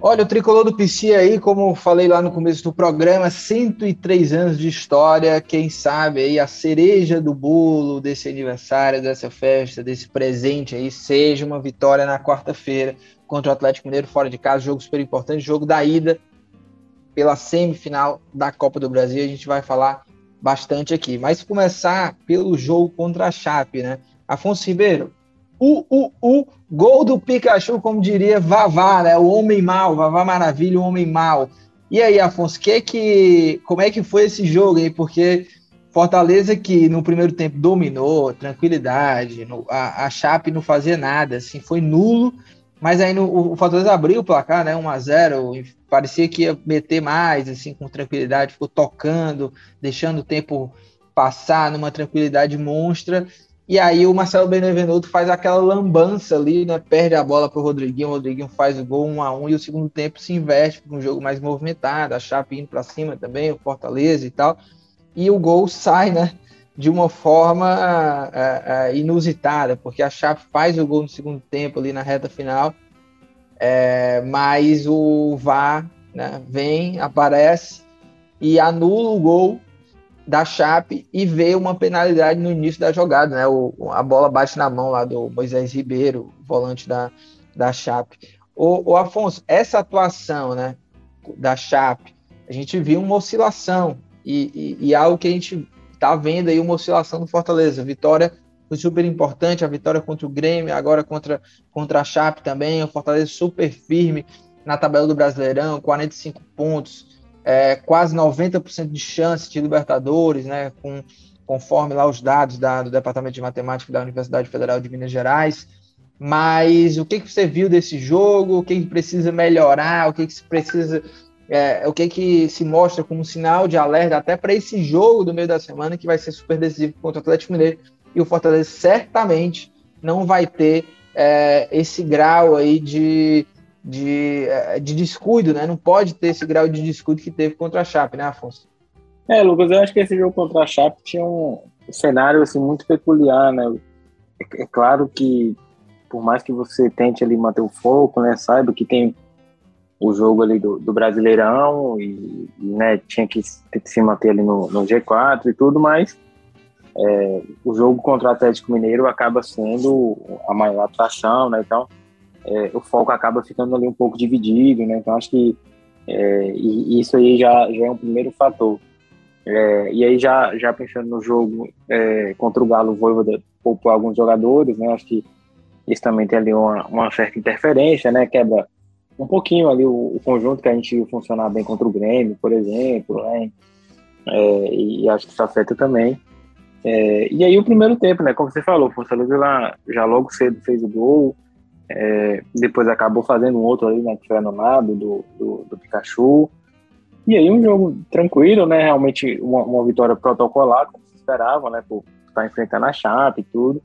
[SPEAKER 2] Olha, o tricolor do PC aí, como falei lá no começo do programa, 103 anos de história. Quem sabe aí a cereja do bolo desse aniversário, dessa festa, desse presente aí, seja uma vitória na quarta-feira contra o Atlético Mineiro fora de casa. Jogo super importante, jogo da ida pela semifinal da Copa do Brasil. A gente vai falar bastante aqui. Mas começar pelo jogo contra a Chape, né? Afonso Ribeiro, o, o, o gol do Pikachu, como diria Vavá, né? O homem mal, Vavá Maravilha, o homem mal. E aí, Afonso, que que, como é que foi esse jogo aí? Porque Fortaleza que no primeiro tempo dominou, tranquilidade, no, a, a Chape não fazia nada, assim, foi nulo, mas aí no, o Fortaleza abriu o placar, né, 1 a 0 parecia que ia meter mais, assim, com tranquilidade, ficou tocando, deixando o tempo passar numa tranquilidade monstra, e aí o Marcelo Benevenuto faz aquela lambança ali, né? Perde a bola para o Rodriguinho, o Rodriguinho faz o gol 1 a 1 e o segundo tempo se investe para um jogo mais movimentado, a Chape indo para cima também, o Fortaleza e tal. E o gol sai, né? De uma forma é, é, inusitada, porque a Chape faz o gol no segundo tempo ali na reta final, é, mas o VAR né, vem, aparece e anula o gol da Chape e vê uma penalidade no início da jogada, né? O, a bola bate na mão lá do Moisés Ribeiro, volante da, da Chape. O, o Afonso, essa atuação, né, da Chape, a gente viu uma oscilação e, e, e algo que a gente tá vendo aí uma oscilação do Fortaleza. Vitória foi super importante, a vitória contra o Grêmio, agora contra, contra a Chape também, o Fortaleza super firme na tabela do Brasileirão, 45 pontos, é, quase 90% de chance de Libertadores, né, com, conforme lá os dados da, do Departamento de Matemática da Universidade Federal de Minas Gerais. Mas o que, que você viu desse jogo? O que, que precisa melhorar? O que, que precisa é, o que que se mostra como sinal de alerta até para esse jogo do meio da semana que vai ser super decisivo contra o Atlético Mineiro e o Fortaleza certamente não vai ter é, esse grau aí de, de, é, de descuido, né? Não pode ter esse grau de descuido que teve contra a Chape, né, Afonso?
[SPEAKER 4] É, Lucas, eu acho que esse jogo contra a Chape tinha um cenário assim muito peculiar, né? É, é claro que por mais que você tente ali manter o foco, né, saiba que tem o jogo ali do, do Brasileirão e, né, tinha que, se manter ali no, no G4 e tudo, mas é, o jogo contra o Atlético Mineiro acaba sendo a maior atração, né? Então, é, o foco acaba ficando ali um pouco dividido, né? Então, acho que é, isso aí já, já é um primeiro fator. É, e aí, já, já pensando no jogo é, contra o Galo, o Voivoda poupou alguns jogadores, né? Acho que isso também tem ali uma, uma certa interferência, né? Quebra um pouquinho ali o, o, conjunto que a gente viu funcionar bem contra o Grêmio, por exemplo, né? É, e acho que isso afeta também. É, e aí o primeiro tempo, né? Como você falou, o Fortaleza lá já logo cedo fez o gol, é, depois acabou fazendo um outro ali, né? Que foi anulado do, do, do, Pikachu. E aí um jogo tranquilo, né? Realmente uma, uma vitória protocolar, como se esperava, né? Por estar enfrentando a Chape e tudo.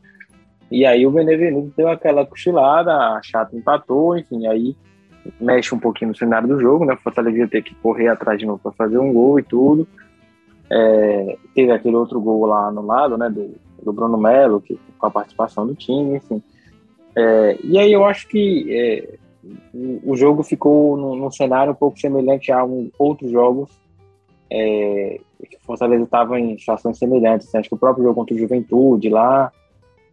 [SPEAKER 4] E aí o Benevenuto deu aquela cochilada, a Chape empatou, enfim, aí mexe um pouquinho no cenário do jogo, né? O Fortaleza ter que correr atrás de novo para fazer um gol e tudo. É, teve aquele outro gol lá no lado, né, do, do Bruno Melo, que, com a participação do time, enfim. É, e aí eu acho que é, o, jogo ficou num, cenário um pouco semelhante a um, outros jogos é, que o Fortaleza estava em situações semelhantes. Né? Acho que o próprio jogo contra o Juventude lá,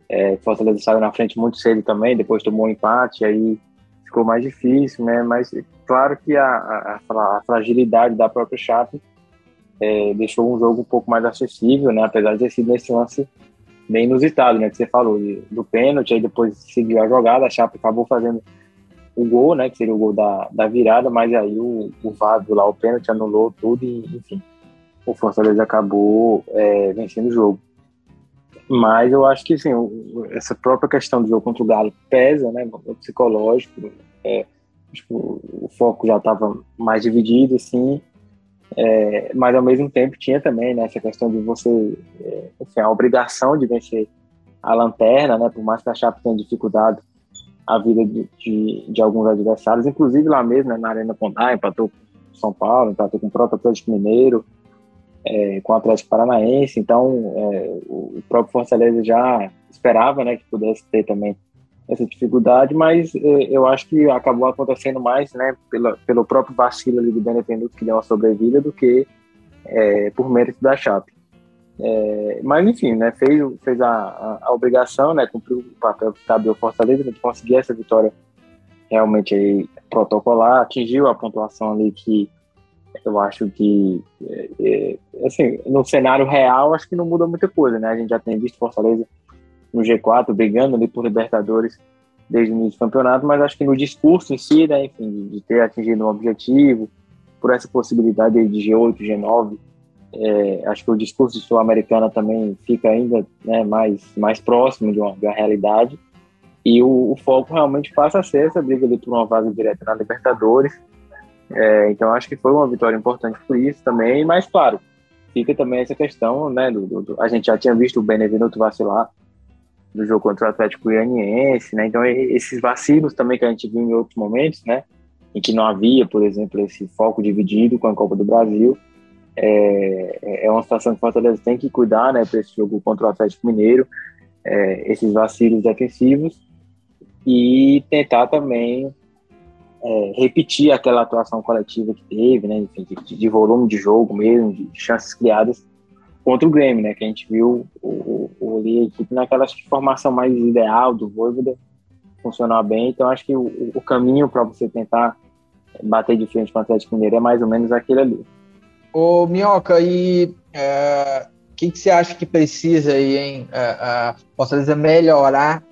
[SPEAKER 4] é, Fortaleza saiu na frente muito cedo também, depois tomou um empate, aí ficou mais difícil, né? Mas claro que a, a, a fragilidade da própria Chape é, deixou um jogo um pouco mais acessível, né? Apesar de ter sido nesse lance bem inusitado, né? Que você falou de, do pênalti, aí depois seguiu a jogada, a Chape acabou fazendo o gol, né? Que seria o gol da, da virada, mas aí o, o VAR lá o pênalti, anulou tudo e, enfim, o Fortaleza acabou é, vencendo o jogo. Mas eu acho que, assim, essa própria questão do jogo contra o Galo pesa, né? O psicológico, é, o foco já estava mais dividido, assim, é, mas ao mesmo tempo tinha também né, essa questão de você, é, assim, a obrigação de vencer a lanterna, né, por mais que a Chape tenha dificuldade a vida de, de, de, alguns adversários, inclusive lá mesmo, né, na Arena Condá, empatou com São Paulo, empatou com o próprio Atlético Mineiro, é, com o Atlético Paranaense, então é, o próprio Fortaleza já esperava né, que pudesse ter também essa dificuldade, mas eh, eu acho que acabou acontecendo mais, né, pela, pelo próprio vacilo ali do Benevenuto que deu uma sobrevida do que é, por mérito da Chape. É, mas enfim, né, fez, fez a, a, a, obrigação, né, cumpriu o papel que cabia ao Fortaleza de conseguir essa vitória realmente aí, protocolar, atingiu a pontuação ali que eu acho que, assim, no cenário real, acho que não muda muita coisa, né? A gente já tem visto Fortaleza no G4, brigando ali por Libertadores desde o início do campeonato, mas acho que no discurso em si, né, enfim, de ter atingido um objetivo, por essa possibilidade de G8, G9, é, acho que o discurso sul-americana também fica ainda né, mais, mais próximo de uma, de uma realidade, e o, o, foco realmente passa a ser essa briga ali por uma vaga direta na Libertadores, é, então acho que foi uma vitória importante por isso também, mas claro, fica também essa questão, né, do, do a gente já tinha visto o Benevenuto vacilar do jogo contra o Atlético Goianiense, né? Então esses vacilos também que a gente viu em outros momentos, né? Em que não havia, por exemplo, esse foco dividido com a Copa do Brasil, é, é uma situação que o Fortaleza tem que cuidar, né? Para esse jogo contra o Atlético Mineiro, é, esses vacilos defensivos e tentar também é, repetir aquela atuação coletiva que teve, né? Enfim, de, de volume de jogo mesmo, de chances criadas contra o Grêmio, né? Que a gente viu o, o, a equipe naquela formação mais ideal do Voivoda funcionar bem. Então acho que o, o caminho para você tentar bater de frente com o Atlético Mineiro é mais ou menos aquele ali.
[SPEAKER 2] Ô, Minhoca, e é, o que, que, você acha que precisa aí, hein? É, a Fortaleza melhorar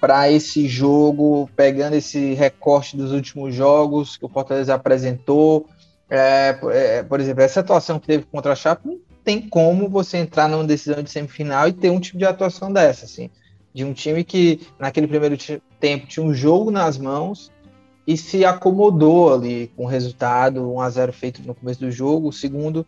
[SPEAKER 2] para esse jogo, pegando esse recorte dos últimos jogos que o Fortaleza apresentou. É, é, por exemplo, essa atuação que teve contra a Chape tem como você entrar numa decisão de semifinal e ter um tipo de atuação dessa, assim. De um time que naquele primeiro tempo tinha um jogo nas mãos e se acomodou ali com o resultado 1 a 0 feito no começo do jogo. O segundo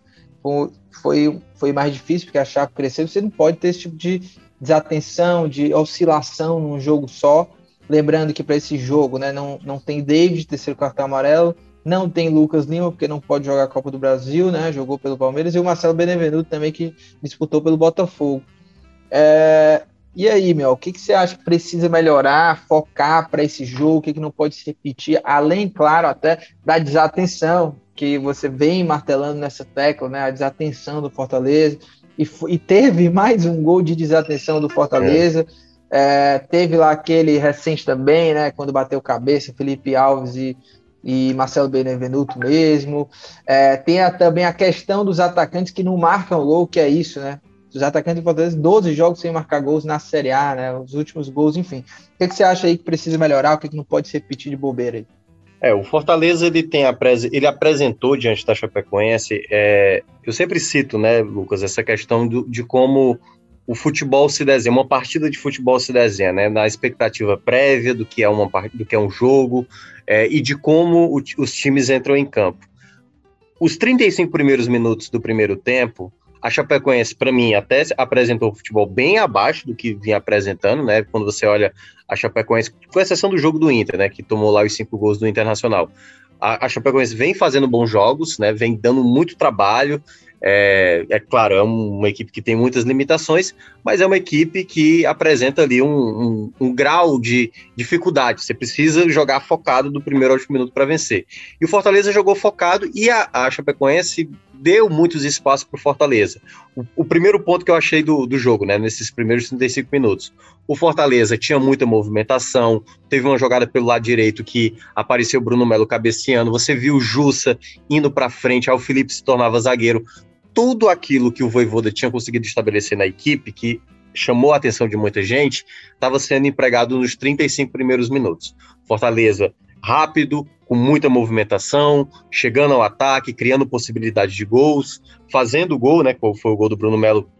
[SPEAKER 2] foi, foi mais difícil porque a Chape cresceu. Você não pode ter esse tipo de desatenção, de oscilação num jogo só. Lembrando que para esse jogo né, não, não tem David, terceiro cartão amarelo, não tem Lucas Lima, porque não pode jogar a Copa do Brasil, né? Jogou pelo Palmeiras, e o Marcelo Benevenuto também, que disputou pelo Botafogo. É, e aí, Mel, o que, que você acha que precisa melhorar, focar para esse jogo? O que, que não pode se repetir, além, claro, até da desatenção, que você vem martelando nessa tecla, né? A desatenção do Fortaleza. E, e teve mais um gol de desatenção do Fortaleza. É. É, teve lá aquele recente também, né? Quando bateu cabeça, Felipe Alves e e Marcelo Benevenuto mesmo. É, tem a, também a questão dos atacantes que não marcam gol, que é isso, né? Os atacantes do Fortaleza, 12 jogos sem marcar gols na Série A, né? Os últimos gols, enfim. O que, que você acha aí que precisa melhorar? O que, que não pode se repetir de bobeira aí?
[SPEAKER 3] É, o Fortaleza ele tem ele apresentou diante da Chapecoense. É, eu sempre cito, né, Lucas, essa questão do, de como o futebol se desenha, uma partida de futebol se desenha, né, na expectativa prévia do que é uma do que é um jogo, é, e de como o, os times entram em campo. Os 35 primeiros minutos do primeiro tempo, a Chapecoense, para mim, até apresentou o futebol bem abaixo do que vinha apresentando, né? Quando você olha a Chapecoense, com exceção do jogo do Inter, né? Que tomou lá os cinco gols do Internacional. A, a Chapecoense vem fazendo bons jogos, né? Vem dando muito trabalho, é, é, claro, é uma equipe que tem muitas limitações, mas é uma equipe que apresenta ali um, um, um grau de dificuldade. Você precisa jogar focado do primeiro ao último minuto para vencer. E o Fortaleza jogou focado e a, a Chapecoense deu muitos espaços para o Fortaleza. O primeiro ponto que eu achei do, do jogo, né, nesses primeiros 35 minutos. O Fortaleza tinha muita movimentação, teve uma jogada pelo lado direito que apareceu Bruno Melo cabeceando, você viu o Jussa indo para frente, aí o Felipe se tornava zagueiro tudo aquilo que o Voivoda tinha conseguido estabelecer na equipe, que chamou a atenção de muita gente, estava sendo empregado nos 35 primeiros minutos. Fortaleza rápido, com muita movimentação, chegando ao ataque, criando possibilidade de gols, fazendo gol, né? Qual foi o gol do Bruno Melo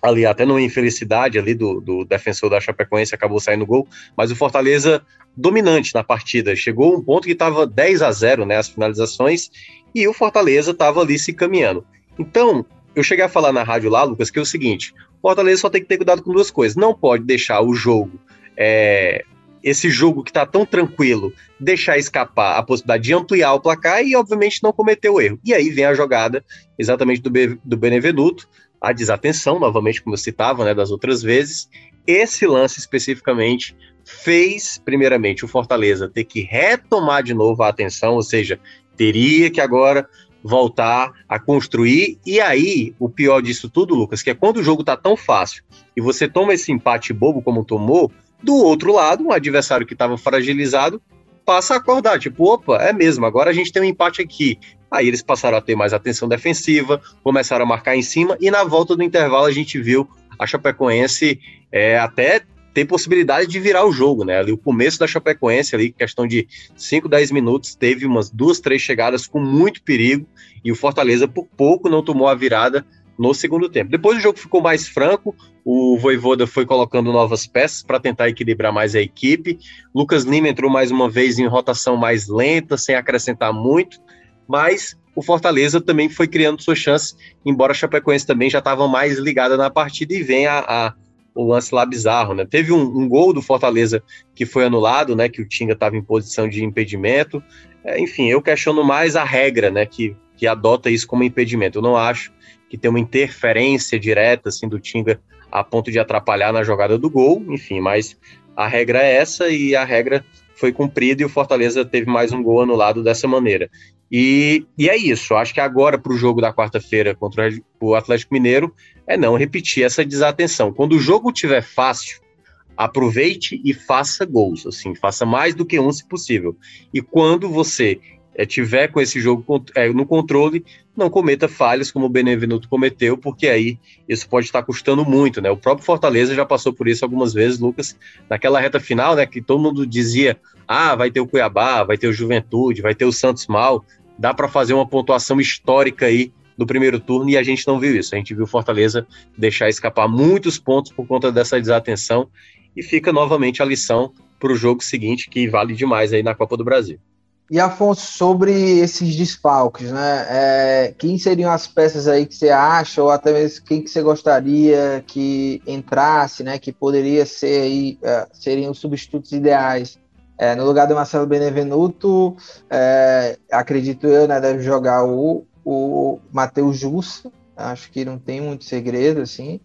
[SPEAKER 3] ali, até numa infelicidade ali do, do defensor da Chapecoense, acabou saindo gol, mas o Fortaleza dominante na partida, chegou um ponto que estava 10 a 0, né? As finalizações, e o Fortaleza estava ali se caminhando. Então, eu cheguei a falar na rádio lá, Lucas, que é o seguinte: Fortaleza só tem que ter cuidado com duas coisas. Não pode deixar o jogo, é, esse jogo que está tão tranquilo, deixar escapar a possibilidade de ampliar o placar e, obviamente, não cometer o erro. E aí vem a jogada exatamente do, Be do Benevenuto, a desatenção, novamente, como eu citava, né, das outras vezes. Esse lance especificamente fez, primeiramente, o Fortaleza ter que retomar de novo a atenção, ou seja, teria que agora voltar a construir. E aí, o pior disso tudo, Lucas, que é quando o jogo tá tão fácil e você toma esse empate bobo como tomou, do outro lado, um adversário que estava fragilizado passa a acordar, tipo, opa, é mesmo, agora a gente tem um empate aqui. Aí eles passaram a ter mais atenção defensiva, começaram a marcar em cima, e na volta do intervalo a gente viu a Chapecoense é, até tem possibilidade de virar o jogo, né? Ali o começo da Chapecoense, ali, questão de 5, 10 minutos, teve umas duas, três chegadas com muito perigo e o Fortaleza por pouco não tomou a virada no segundo tempo. Depois o jogo ficou mais franco, o Voivoda foi colocando novas peças para tentar equilibrar mais a equipe. Lucas Lima entrou mais uma vez em rotação mais lenta, sem acrescentar muito, mas o Fortaleza também foi criando suas chances, embora a Chapecoense também já estava mais ligada na partida e vem a, a o lance lá bizarro, né? Teve um, um, gol do Fortaleza que foi anulado, né? Que o Tinga estava em posição de impedimento. É, enfim, eu questiono mais a regra, né? Que, que adota isso como impedimento. Eu não acho que tem uma interferência direta assim do Tinga a ponto de atrapalhar na jogada do gol, enfim, mas a regra é essa e a regra foi cumprida e o Fortaleza teve mais um gol anulado dessa maneira. E, e é isso. Acho que agora, para o jogo da quarta-feira contra o Atlético Mineiro, é não repetir essa desatenção. Quando o jogo tiver fácil, aproveite e faça gols. Assim, faça mais do que um, se possível. E quando você é, tiver com esse jogo é, no controle, não cometa falhas como o Benevenuto cometeu, porque aí isso pode estar custando muito, né? O próprio Fortaleza já passou por isso algumas vezes, Lucas, naquela reta final, né? Que todo mundo dizia, ah, vai ter o Cuiabá, vai ter o Juventude, vai ter o Santos mal dá para fazer uma pontuação histórica aí no primeiro turno e a gente não viu isso. A gente viu Fortaleza deixar escapar muitos pontos por conta dessa desatenção e fica novamente a lição para o jogo seguinte que vale demais aí na Copa do Brasil.
[SPEAKER 2] E Afonso, sobre esses desfalques, né? É, quem seriam as peças aí que você acha, ou até mesmo quem que você gostaria que entrasse, né? Que poderia ser aí, é, seriam os substitutos ideais. É, no lugar do Marcelo Benevenuto, é, acredito eu, né? Deve jogar o, o Matheus Jussa. Acho que não tem muito segredo, assim.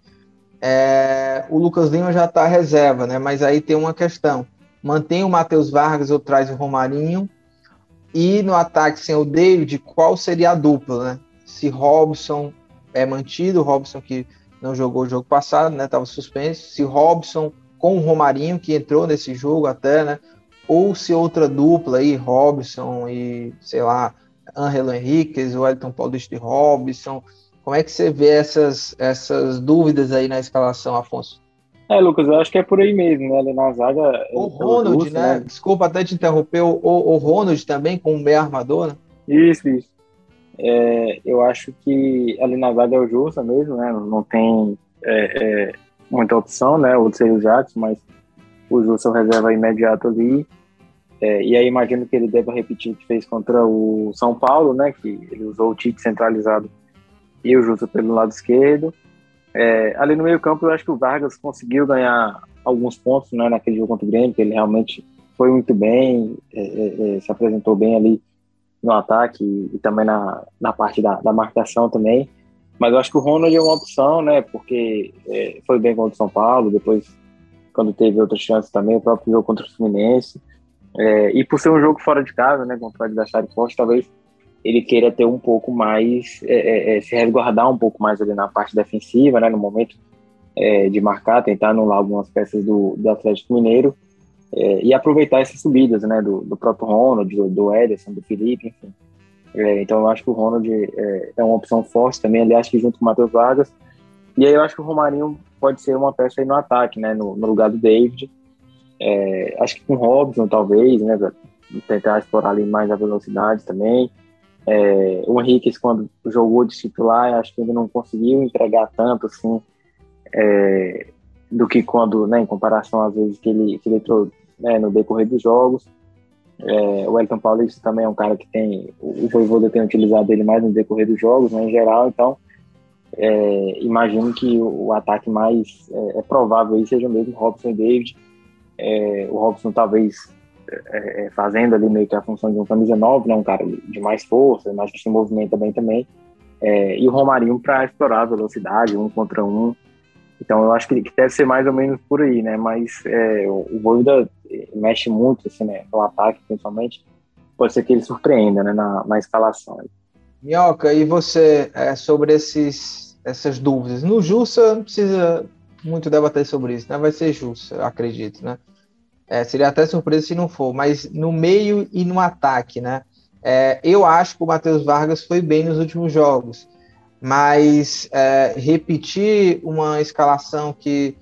[SPEAKER 2] É, o Lucas Lima já está reserva, né? Mas aí tem uma questão. Mantém o Matheus Vargas ou traz o Romarinho e no ataque sem o David, qual seria a dupla, né? Se Robson é mantido, Robson que não jogou o jogo passado, né? Tava suspenso. Se Robson com o Romarinho, que entrou nesse jogo até, né? Ou se outra dupla aí, Robson e, sei lá, Angelo Henriquez, o Elton Paulista e Robson. Como é que você vê essas, essas dúvidas aí na escalação, Afonso?
[SPEAKER 4] É, Lucas, eu acho que é por aí mesmo, né? Ali na zaga.
[SPEAKER 2] O Ronald, Russo, né? né? Desculpa até te interromper, o, o Ronald também, como meio armador, né?
[SPEAKER 4] Isso, isso. É, eu acho que ali na zaga é o Justa mesmo, né? Não tem é, é, muita opção, né? O seria o Jackson, mas o Justa reserva imediato ali. É, e aí imagino que ele deva repetir o que fez contra o São Paulo, né? Que ele usou o Tite centralizado e o Justa pelo lado esquerdo. É, ali no meio campo, eu acho que o Vargas conseguiu ganhar alguns pontos né, naquele jogo contra o Grêmio, que ele realmente foi muito bem, é, é, é se apresentou bem ali no ataque e, e também na, na parte da, da, marcação também. Mas eu acho que o Ronald é uma opção, né? Porque é, foi bem contra o São Paulo, depois, quando teve outras chances também, o próprio jogo contra o Fluminense. É, e por ser um jogo fora de casa, né? Contra o adversário forte, talvez ele queira ter um pouco mais, é, é, é, se resguardar um pouco mais ali na parte defensiva, né, no momento é, de marcar, tentar anular algumas peças do, do Atlético Mineiro é, e aproveitar essas subidas, né, do, do próprio Ronald, do, do Ederson, do Felipe, enfim. É, então eu acho que o Ronald é, uma opção forte também, aliás, que junto com o Matheus Vargas. E aí eu acho que o Romarinho pode ser uma peça aí no ataque, né, no, no lugar do David. acho que com o Robson, talvez, né, tentar explorar ali mais a velocidade também. É, o Henrique, quando jogou de titular, acho que ainda não conseguiu entregar tanto assim é, do que quando, né, em comparação às vezes que ele, que ele entrou né, no decorrer dos jogos. É, o Elton Paulista também é um cara que tem, o Voivoda tem utilizado ele mais no decorrer dos jogos, né, em geral, então é, imagino que o, o ataque mais é, é, provável aí seja mesmo Robson e David. É, o Robson talvez é, é, fazendo ali meio que a função de um camisa 9, né, um cara de mais força, mas que se movimenta bem também. É, e o Romarinho para explorar a velocidade, um contra um. Então eu acho que, deve ser mais ou menos por aí, né? Mas é, o, o Voivoda mexe muito, assim, né? No ataque, principalmente. Pode ser que ele surpreenda, né? Na, na escalação.
[SPEAKER 2] Minhoca, e você, é, sobre esses, essas dúvidas? No Jussa, não precisa muito debater sobre isso, né? Vai ser Jussa, acredito, né? É, seria até surpresa se não for, mas no meio e no ataque, né? É, eu acho que o Matheus Vargas foi bem nos últimos jogos, mas é, repetir uma escalação que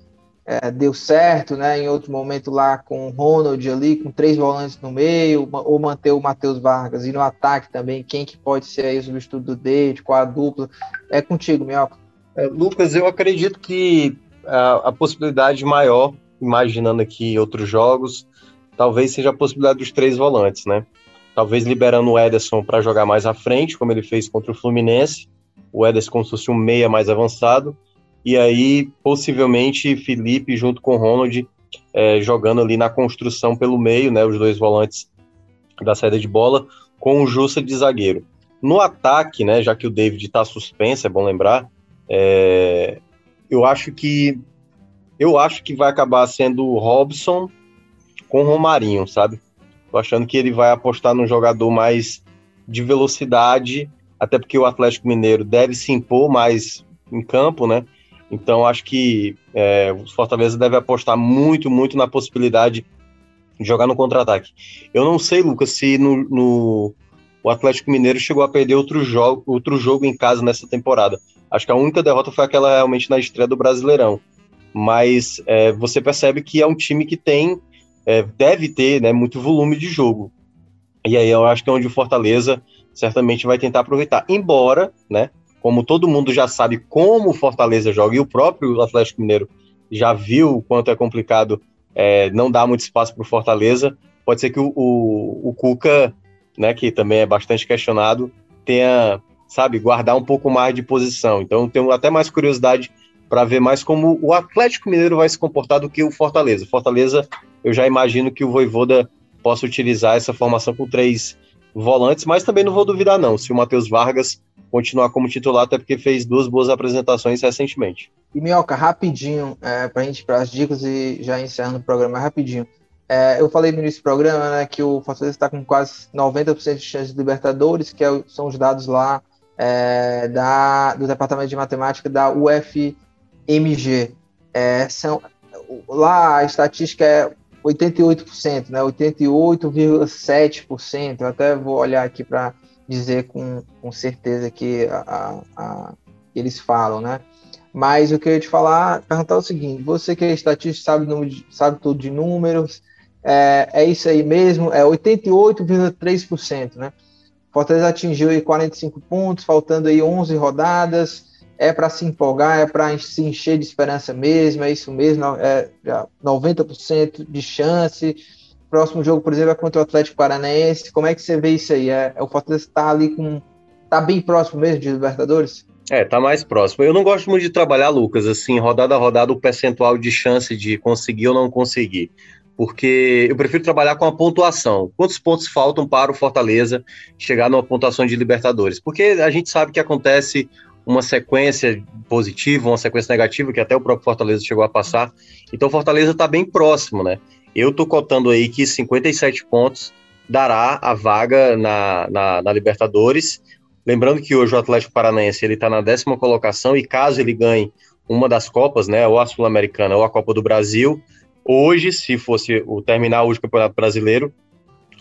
[SPEAKER 2] é, deu certo, né? Em outro momento lá com o Ronald ali, com três volantes no meio, ou manter o Matheus Vargas e no ataque também, quem que pode ser aí o substituto do David, qual a dupla? É contigo, Mioca.
[SPEAKER 3] É, Lucas, eu acredito que a, a possibilidade maior imaginando aqui outros jogos, talvez seja a possibilidade dos três volantes, né? Talvez liberando o Ederson para jogar mais à frente, como ele fez contra o Fluminense, o Ederson como se fosse um meia mais avançado, e aí possivelmente Felipe junto com Ronald é, jogando ali na construção pelo meio, né? Os dois volantes da saída de bola, com o Jussa de zagueiro. No ataque, né, já que o David está suspenso, é bom lembrar, é, eu acho que eu acho que vai acabar sendo o Robson com Romarinho, sabe? Tô achando que ele vai apostar num jogador mais de velocidade, até porque o Atlético Mineiro deve se impor mais em campo, né? Então acho que é, o Fortaleza deve apostar muito, muito na possibilidade de jogar no contra-ataque. Eu não sei, Lucas, se no, no, o Atlético Mineiro chegou a perder outro jogo, outro jogo em casa nessa temporada. Acho que a única derrota foi aquela realmente na estreia do Brasileirão mas é, você percebe que é um time que tem, é, deve ter né, muito volume de jogo. E aí eu acho que é onde o Fortaleza certamente vai tentar aproveitar. Embora, né, como todo mundo já sabe como o Fortaleza joga, e o próprio Atlético Mineiro já viu o quanto é complicado é, não dar muito espaço para o Fortaleza, pode ser que o, o, o Cuca né, que também é bastante questionado, tenha, sabe, guardar um pouco mais de posição. Então, tenho até mais curiosidade para ver mais como o Atlético Mineiro vai se comportar do que o Fortaleza. Fortaleza, eu já imagino que o Voivoda possa utilizar essa formação com três volantes, mas também não vou duvidar não, se o Matheus Vargas continuar como titular, até porque fez duas boas apresentações recentemente.
[SPEAKER 2] E Minhoca, rapidinho, é, para a gente para as dicas e já encerrando o programa, rapidinho. É, eu falei no início do programa né, que o Fortaleza está com quase 90% de chance de Libertadores, que é, são os dados lá é, da, do Departamento de Matemática da UFMG. É, são, lá a estatística é 88%, né, 88,7%. Eu até vou olhar aqui para dizer com, com certeza que a, a, a, eles falam, né? Mas eu ia te falar, perguntar o seguinte: você que é estatístico, sabe, sabe tudo de números, é, é isso aí mesmo, é 88,3%, né? Fortaleza atingiu aí 45 pontos, faltando aí 11 rodadas, é para se empolgar, é para se encher de esperança mesmo, é isso mesmo, é 90% de chance. Próximo jogo, por exemplo, é contra o Atlético Paranaense. Como é que você vê isso aí? É, é o Fortaleza está ali com. tá bem próximo mesmo de Libertadores?
[SPEAKER 3] É, tá mais próximo. Eu não gosto muito de trabalhar, Lucas, assim, rodada a rodada, o percentual de chance de conseguir ou não conseguir porque eu prefiro trabalhar com a pontuação. Quantos pontos faltam para o Fortaleza chegar numa pontuação de Libertadores? Porque a gente sabe que acontece uma sequência positiva, uma sequência negativa, que até o próprio Fortaleza chegou a passar. Então o Fortaleza está bem próximo, né? Eu tô cotando aí que 57 pontos dará a vaga na, na, na Libertadores. Lembrando que hoje o Atlético Paranaense ele está na décima colocação e caso ele ganhe uma das Copas, né, ou a Sul-Americana ou a Copa do Brasil, Hoje, se fosse o terminar hoje o Campeonato Brasileiro,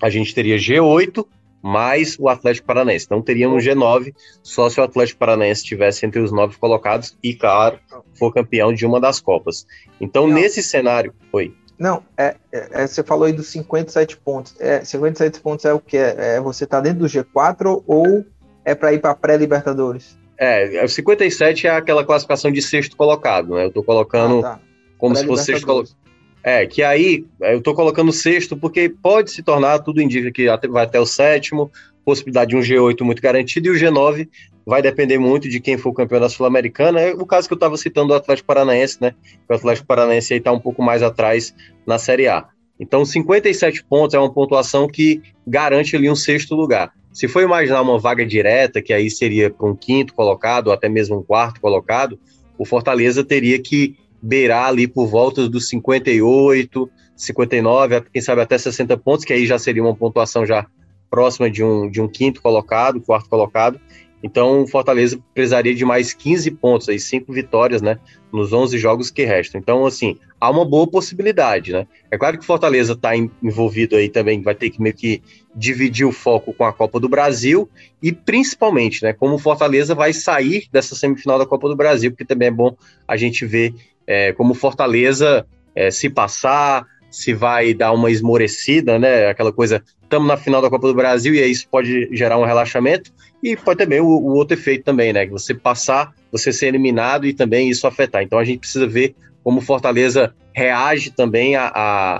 [SPEAKER 3] a gente teria G8 mais o Atlético Paranaense. Não teríamos G9 só se o Atlético Paranaense estivesse entre os nove colocados e, claro, for campeão de uma das Copas. Então, Não. nesse cenário. Oi.
[SPEAKER 2] Não, é, é, é, você falou aí dos 57 pontos. É, 57 pontos é o que? É, é você tá dentro do G4 ou é para ir para pré-Libertadores?
[SPEAKER 3] É, 57 é aquela classificação de sexto colocado, né? Eu tô colocando ah, tá. como se fosse sexto colocado. É, que aí é, eu tô colocando sexto porque pode se tornar, tudo indica que vai até o sétimo, possibilidade de um G8 muito garantido, e o G9 vai depender muito de quem for o campeão da Sul-Americana. É o caso que eu estava citando do Atlético Paranaense, né? O Atlético Paranaense aí está um pouco mais atrás na Série A. Então, 57 pontos é uma pontuação que garante ali um sexto lugar. Se for imaginar uma vaga direta, que aí seria para um quinto colocado, ou até mesmo um quarto colocado, o Fortaleza teria que beirar ali por volta dos 58, 59, quem sabe até 60 pontos, que aí já seria uma pontuação já próxima de um, de um quinto colocado, quarto colocado. Então, o Fortaleza precisaria de mais 15 pontos, aí, cinco vitórias, né, nos 11 jogos que restam. Então, assim, há uma boa possibilidade, né? É claro que o Fortaleza está envolvido aí também, vai ter que meio que dividir o foco com a Copa do Brasil e principalmente, né, como o Fortaleza vai sair dessa semifinal da Copa do Brasil, porque também é bom a gente ver é, como Fortaleza é, se passar, se vai dar uma esmorecida, né? Aquela coisa, estamos na final da Copa do Brasil e aí isso pode gerar um relaxamento e pode também o, o outro efeito também, né? Você passar, você ser eliminado e também isso afetar. Então a gente precisa ver como Fortaleza reage também a,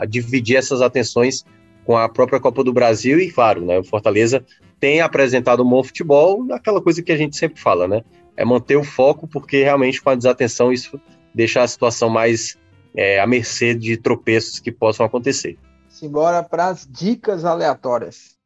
[SPEAKER 3] a dividir essas atenções com a própria Copa do Brasil e, claro, né, o Fortaleza tem apresentado um bom futebol, aquela coisa que a gente sempre fala, né? É manter o foco, porque realmente com a desatenção isso deixar a situação mais é, à mercê de tropeços que possam acontecer.
[SPEAKER 2] Simbora para as dicas aleatórias.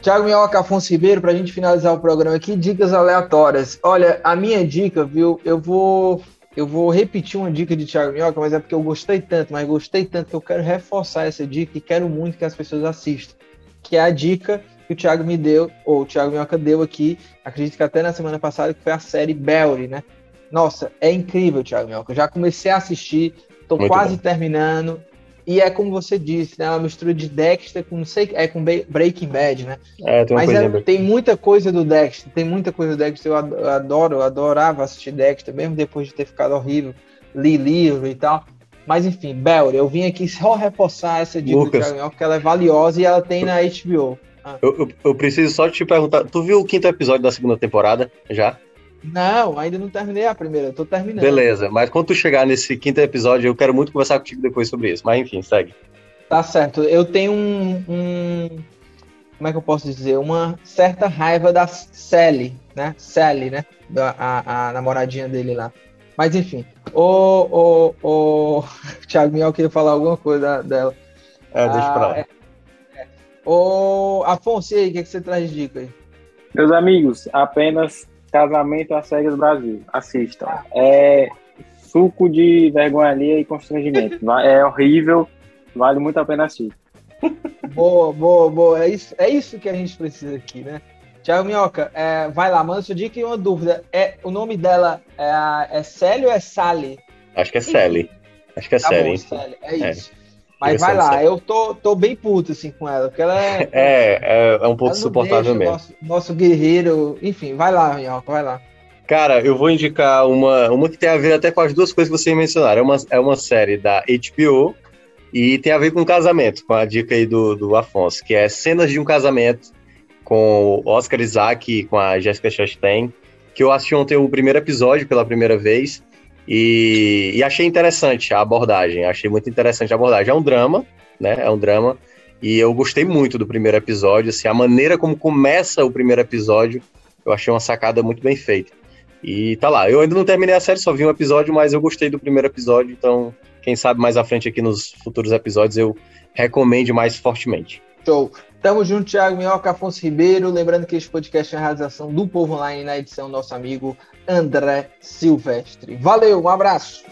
[SPEAKER 2] Tiago Minhoca, Afonso Ribeiro, para a gente finalizar o programa aqui, dicas aleatórias. Olha, a minha dica, viu, eu vou eu vou repetir uma dica de Thiago Minhoca, mas é porque eu gostei tanto, mas gostei tanto que eu quero reforçar essa dica e quero muito que as pessoas assistam. Que é a dica que o Thiago me deu, ou o Thiago Minhoca deu aqui, acredito que até na semana passada, que foi a série Belly, né? Nossa, é incrível, Thiago Minhoca. Eu já comecei a assistir, tô Muito quase bom. terminando. E é como você disse, né? Uma mistura de Dexter com, não sei, é com Breaking Bad, né? É, tem Mas é, tem muita coisa do Dexter, tem muita coisa do Dexter. Eu adoro, eu adorava assistir Dexter, mesmo depois de ter ficado horrível, li livro e tal. Mas enfim, Belly, eu vim aqui só reforçar essa dica Lucas. do Thiago Minhoca, que ela é valiosa e ela tem na HBO.
[SPEAKER 3] Ah. Eu, eu, eu, preciso só te perguntar, tu viu o quinto episódio da segunda temporada já?
[SPEAKER 2] Não, ainda não terminei a primeira, eu tô terminando.
[SPEAKER 3] Beleza, mas quando tu chegar nesse quinto episódio, eu quero muito conversar contigo depois sobre isso. Mas enfim, segue.
[SPEAKER 2] Tá certo. Eu tenho um, um como é que eu posso dizer? Uma certa raiva da Sally, né? Sally, né? A, a, a namoradinha dele lá. Mas enfim, o, o, o Thiago Miel queria falar alguma coisa dela.
[SPEAKER 3] É, deixa ah, pra lá. É,
[SPEAKER 2] é. O Afonso, e aí, o que, é que você traz de dica aí?
[SPEAKER 4] Meus amigos, apenas Casamento às Cegas Brasil. Assistam. É suco de vergonha ali e constrangimento. É horrível, vale muito a pena assistir.
[SPEAKER 2] Boa, boa, boa. É isso, é isso que a gente precisa aqui, né? Tiago Minhoca, é, vai lá, manda sua dica e uma dúvida. É, o nome dela é, é Célia ou é Sally?
[SPEAKER 3] Acho que é Sally. Acho que é tá Sally.
[SPEAKER 2] É isso. Mas vai lá, eu tô, tô bem puto assim com ela, porque ela é.
[SPEAKER 3] É, é, é um pouco suportável mesmo.
[SPEAKER 2] Nosso, nosso, guerreiro, enfim, vai lá, Minhoca, vai lá.
[SPEAKER 3] Cara, eu vou indicar uma, uma que tem a ver até com as duas coisas que vocês mencionaram. É uma, é uma série da HBO e tem a ver com casamento, com a dica aí do, do Afonso, que é cenas de um casamento com o Oscar Isaac e com a Jessica Chastain, que eu assisti ontem o primeiro episódio pela primeira vez e, e, achei interessante a abordagem, achei muito interessante a abordagem. É um drama, né? É um drama e eu gostei muito do primeiro episódio, assim, a maneira como começa o primeiro episódio, eu achei uma sacada muito bem feita. E tá lá, eu ainda não terminei a série, só vi um episódio, mas eu gostei do primeiro episódio, então quem sabe mais à frente aqui nos futuros episódios eu recomende mais fortemente.
[SPEAKER 2] Show. Tamo junto, Thiago Minhoca, Afonso Ribeiro. Lembrando que este podcast é a realização do Povo Online na edição nosso amigo André Silvestre. Valeu, um abraço.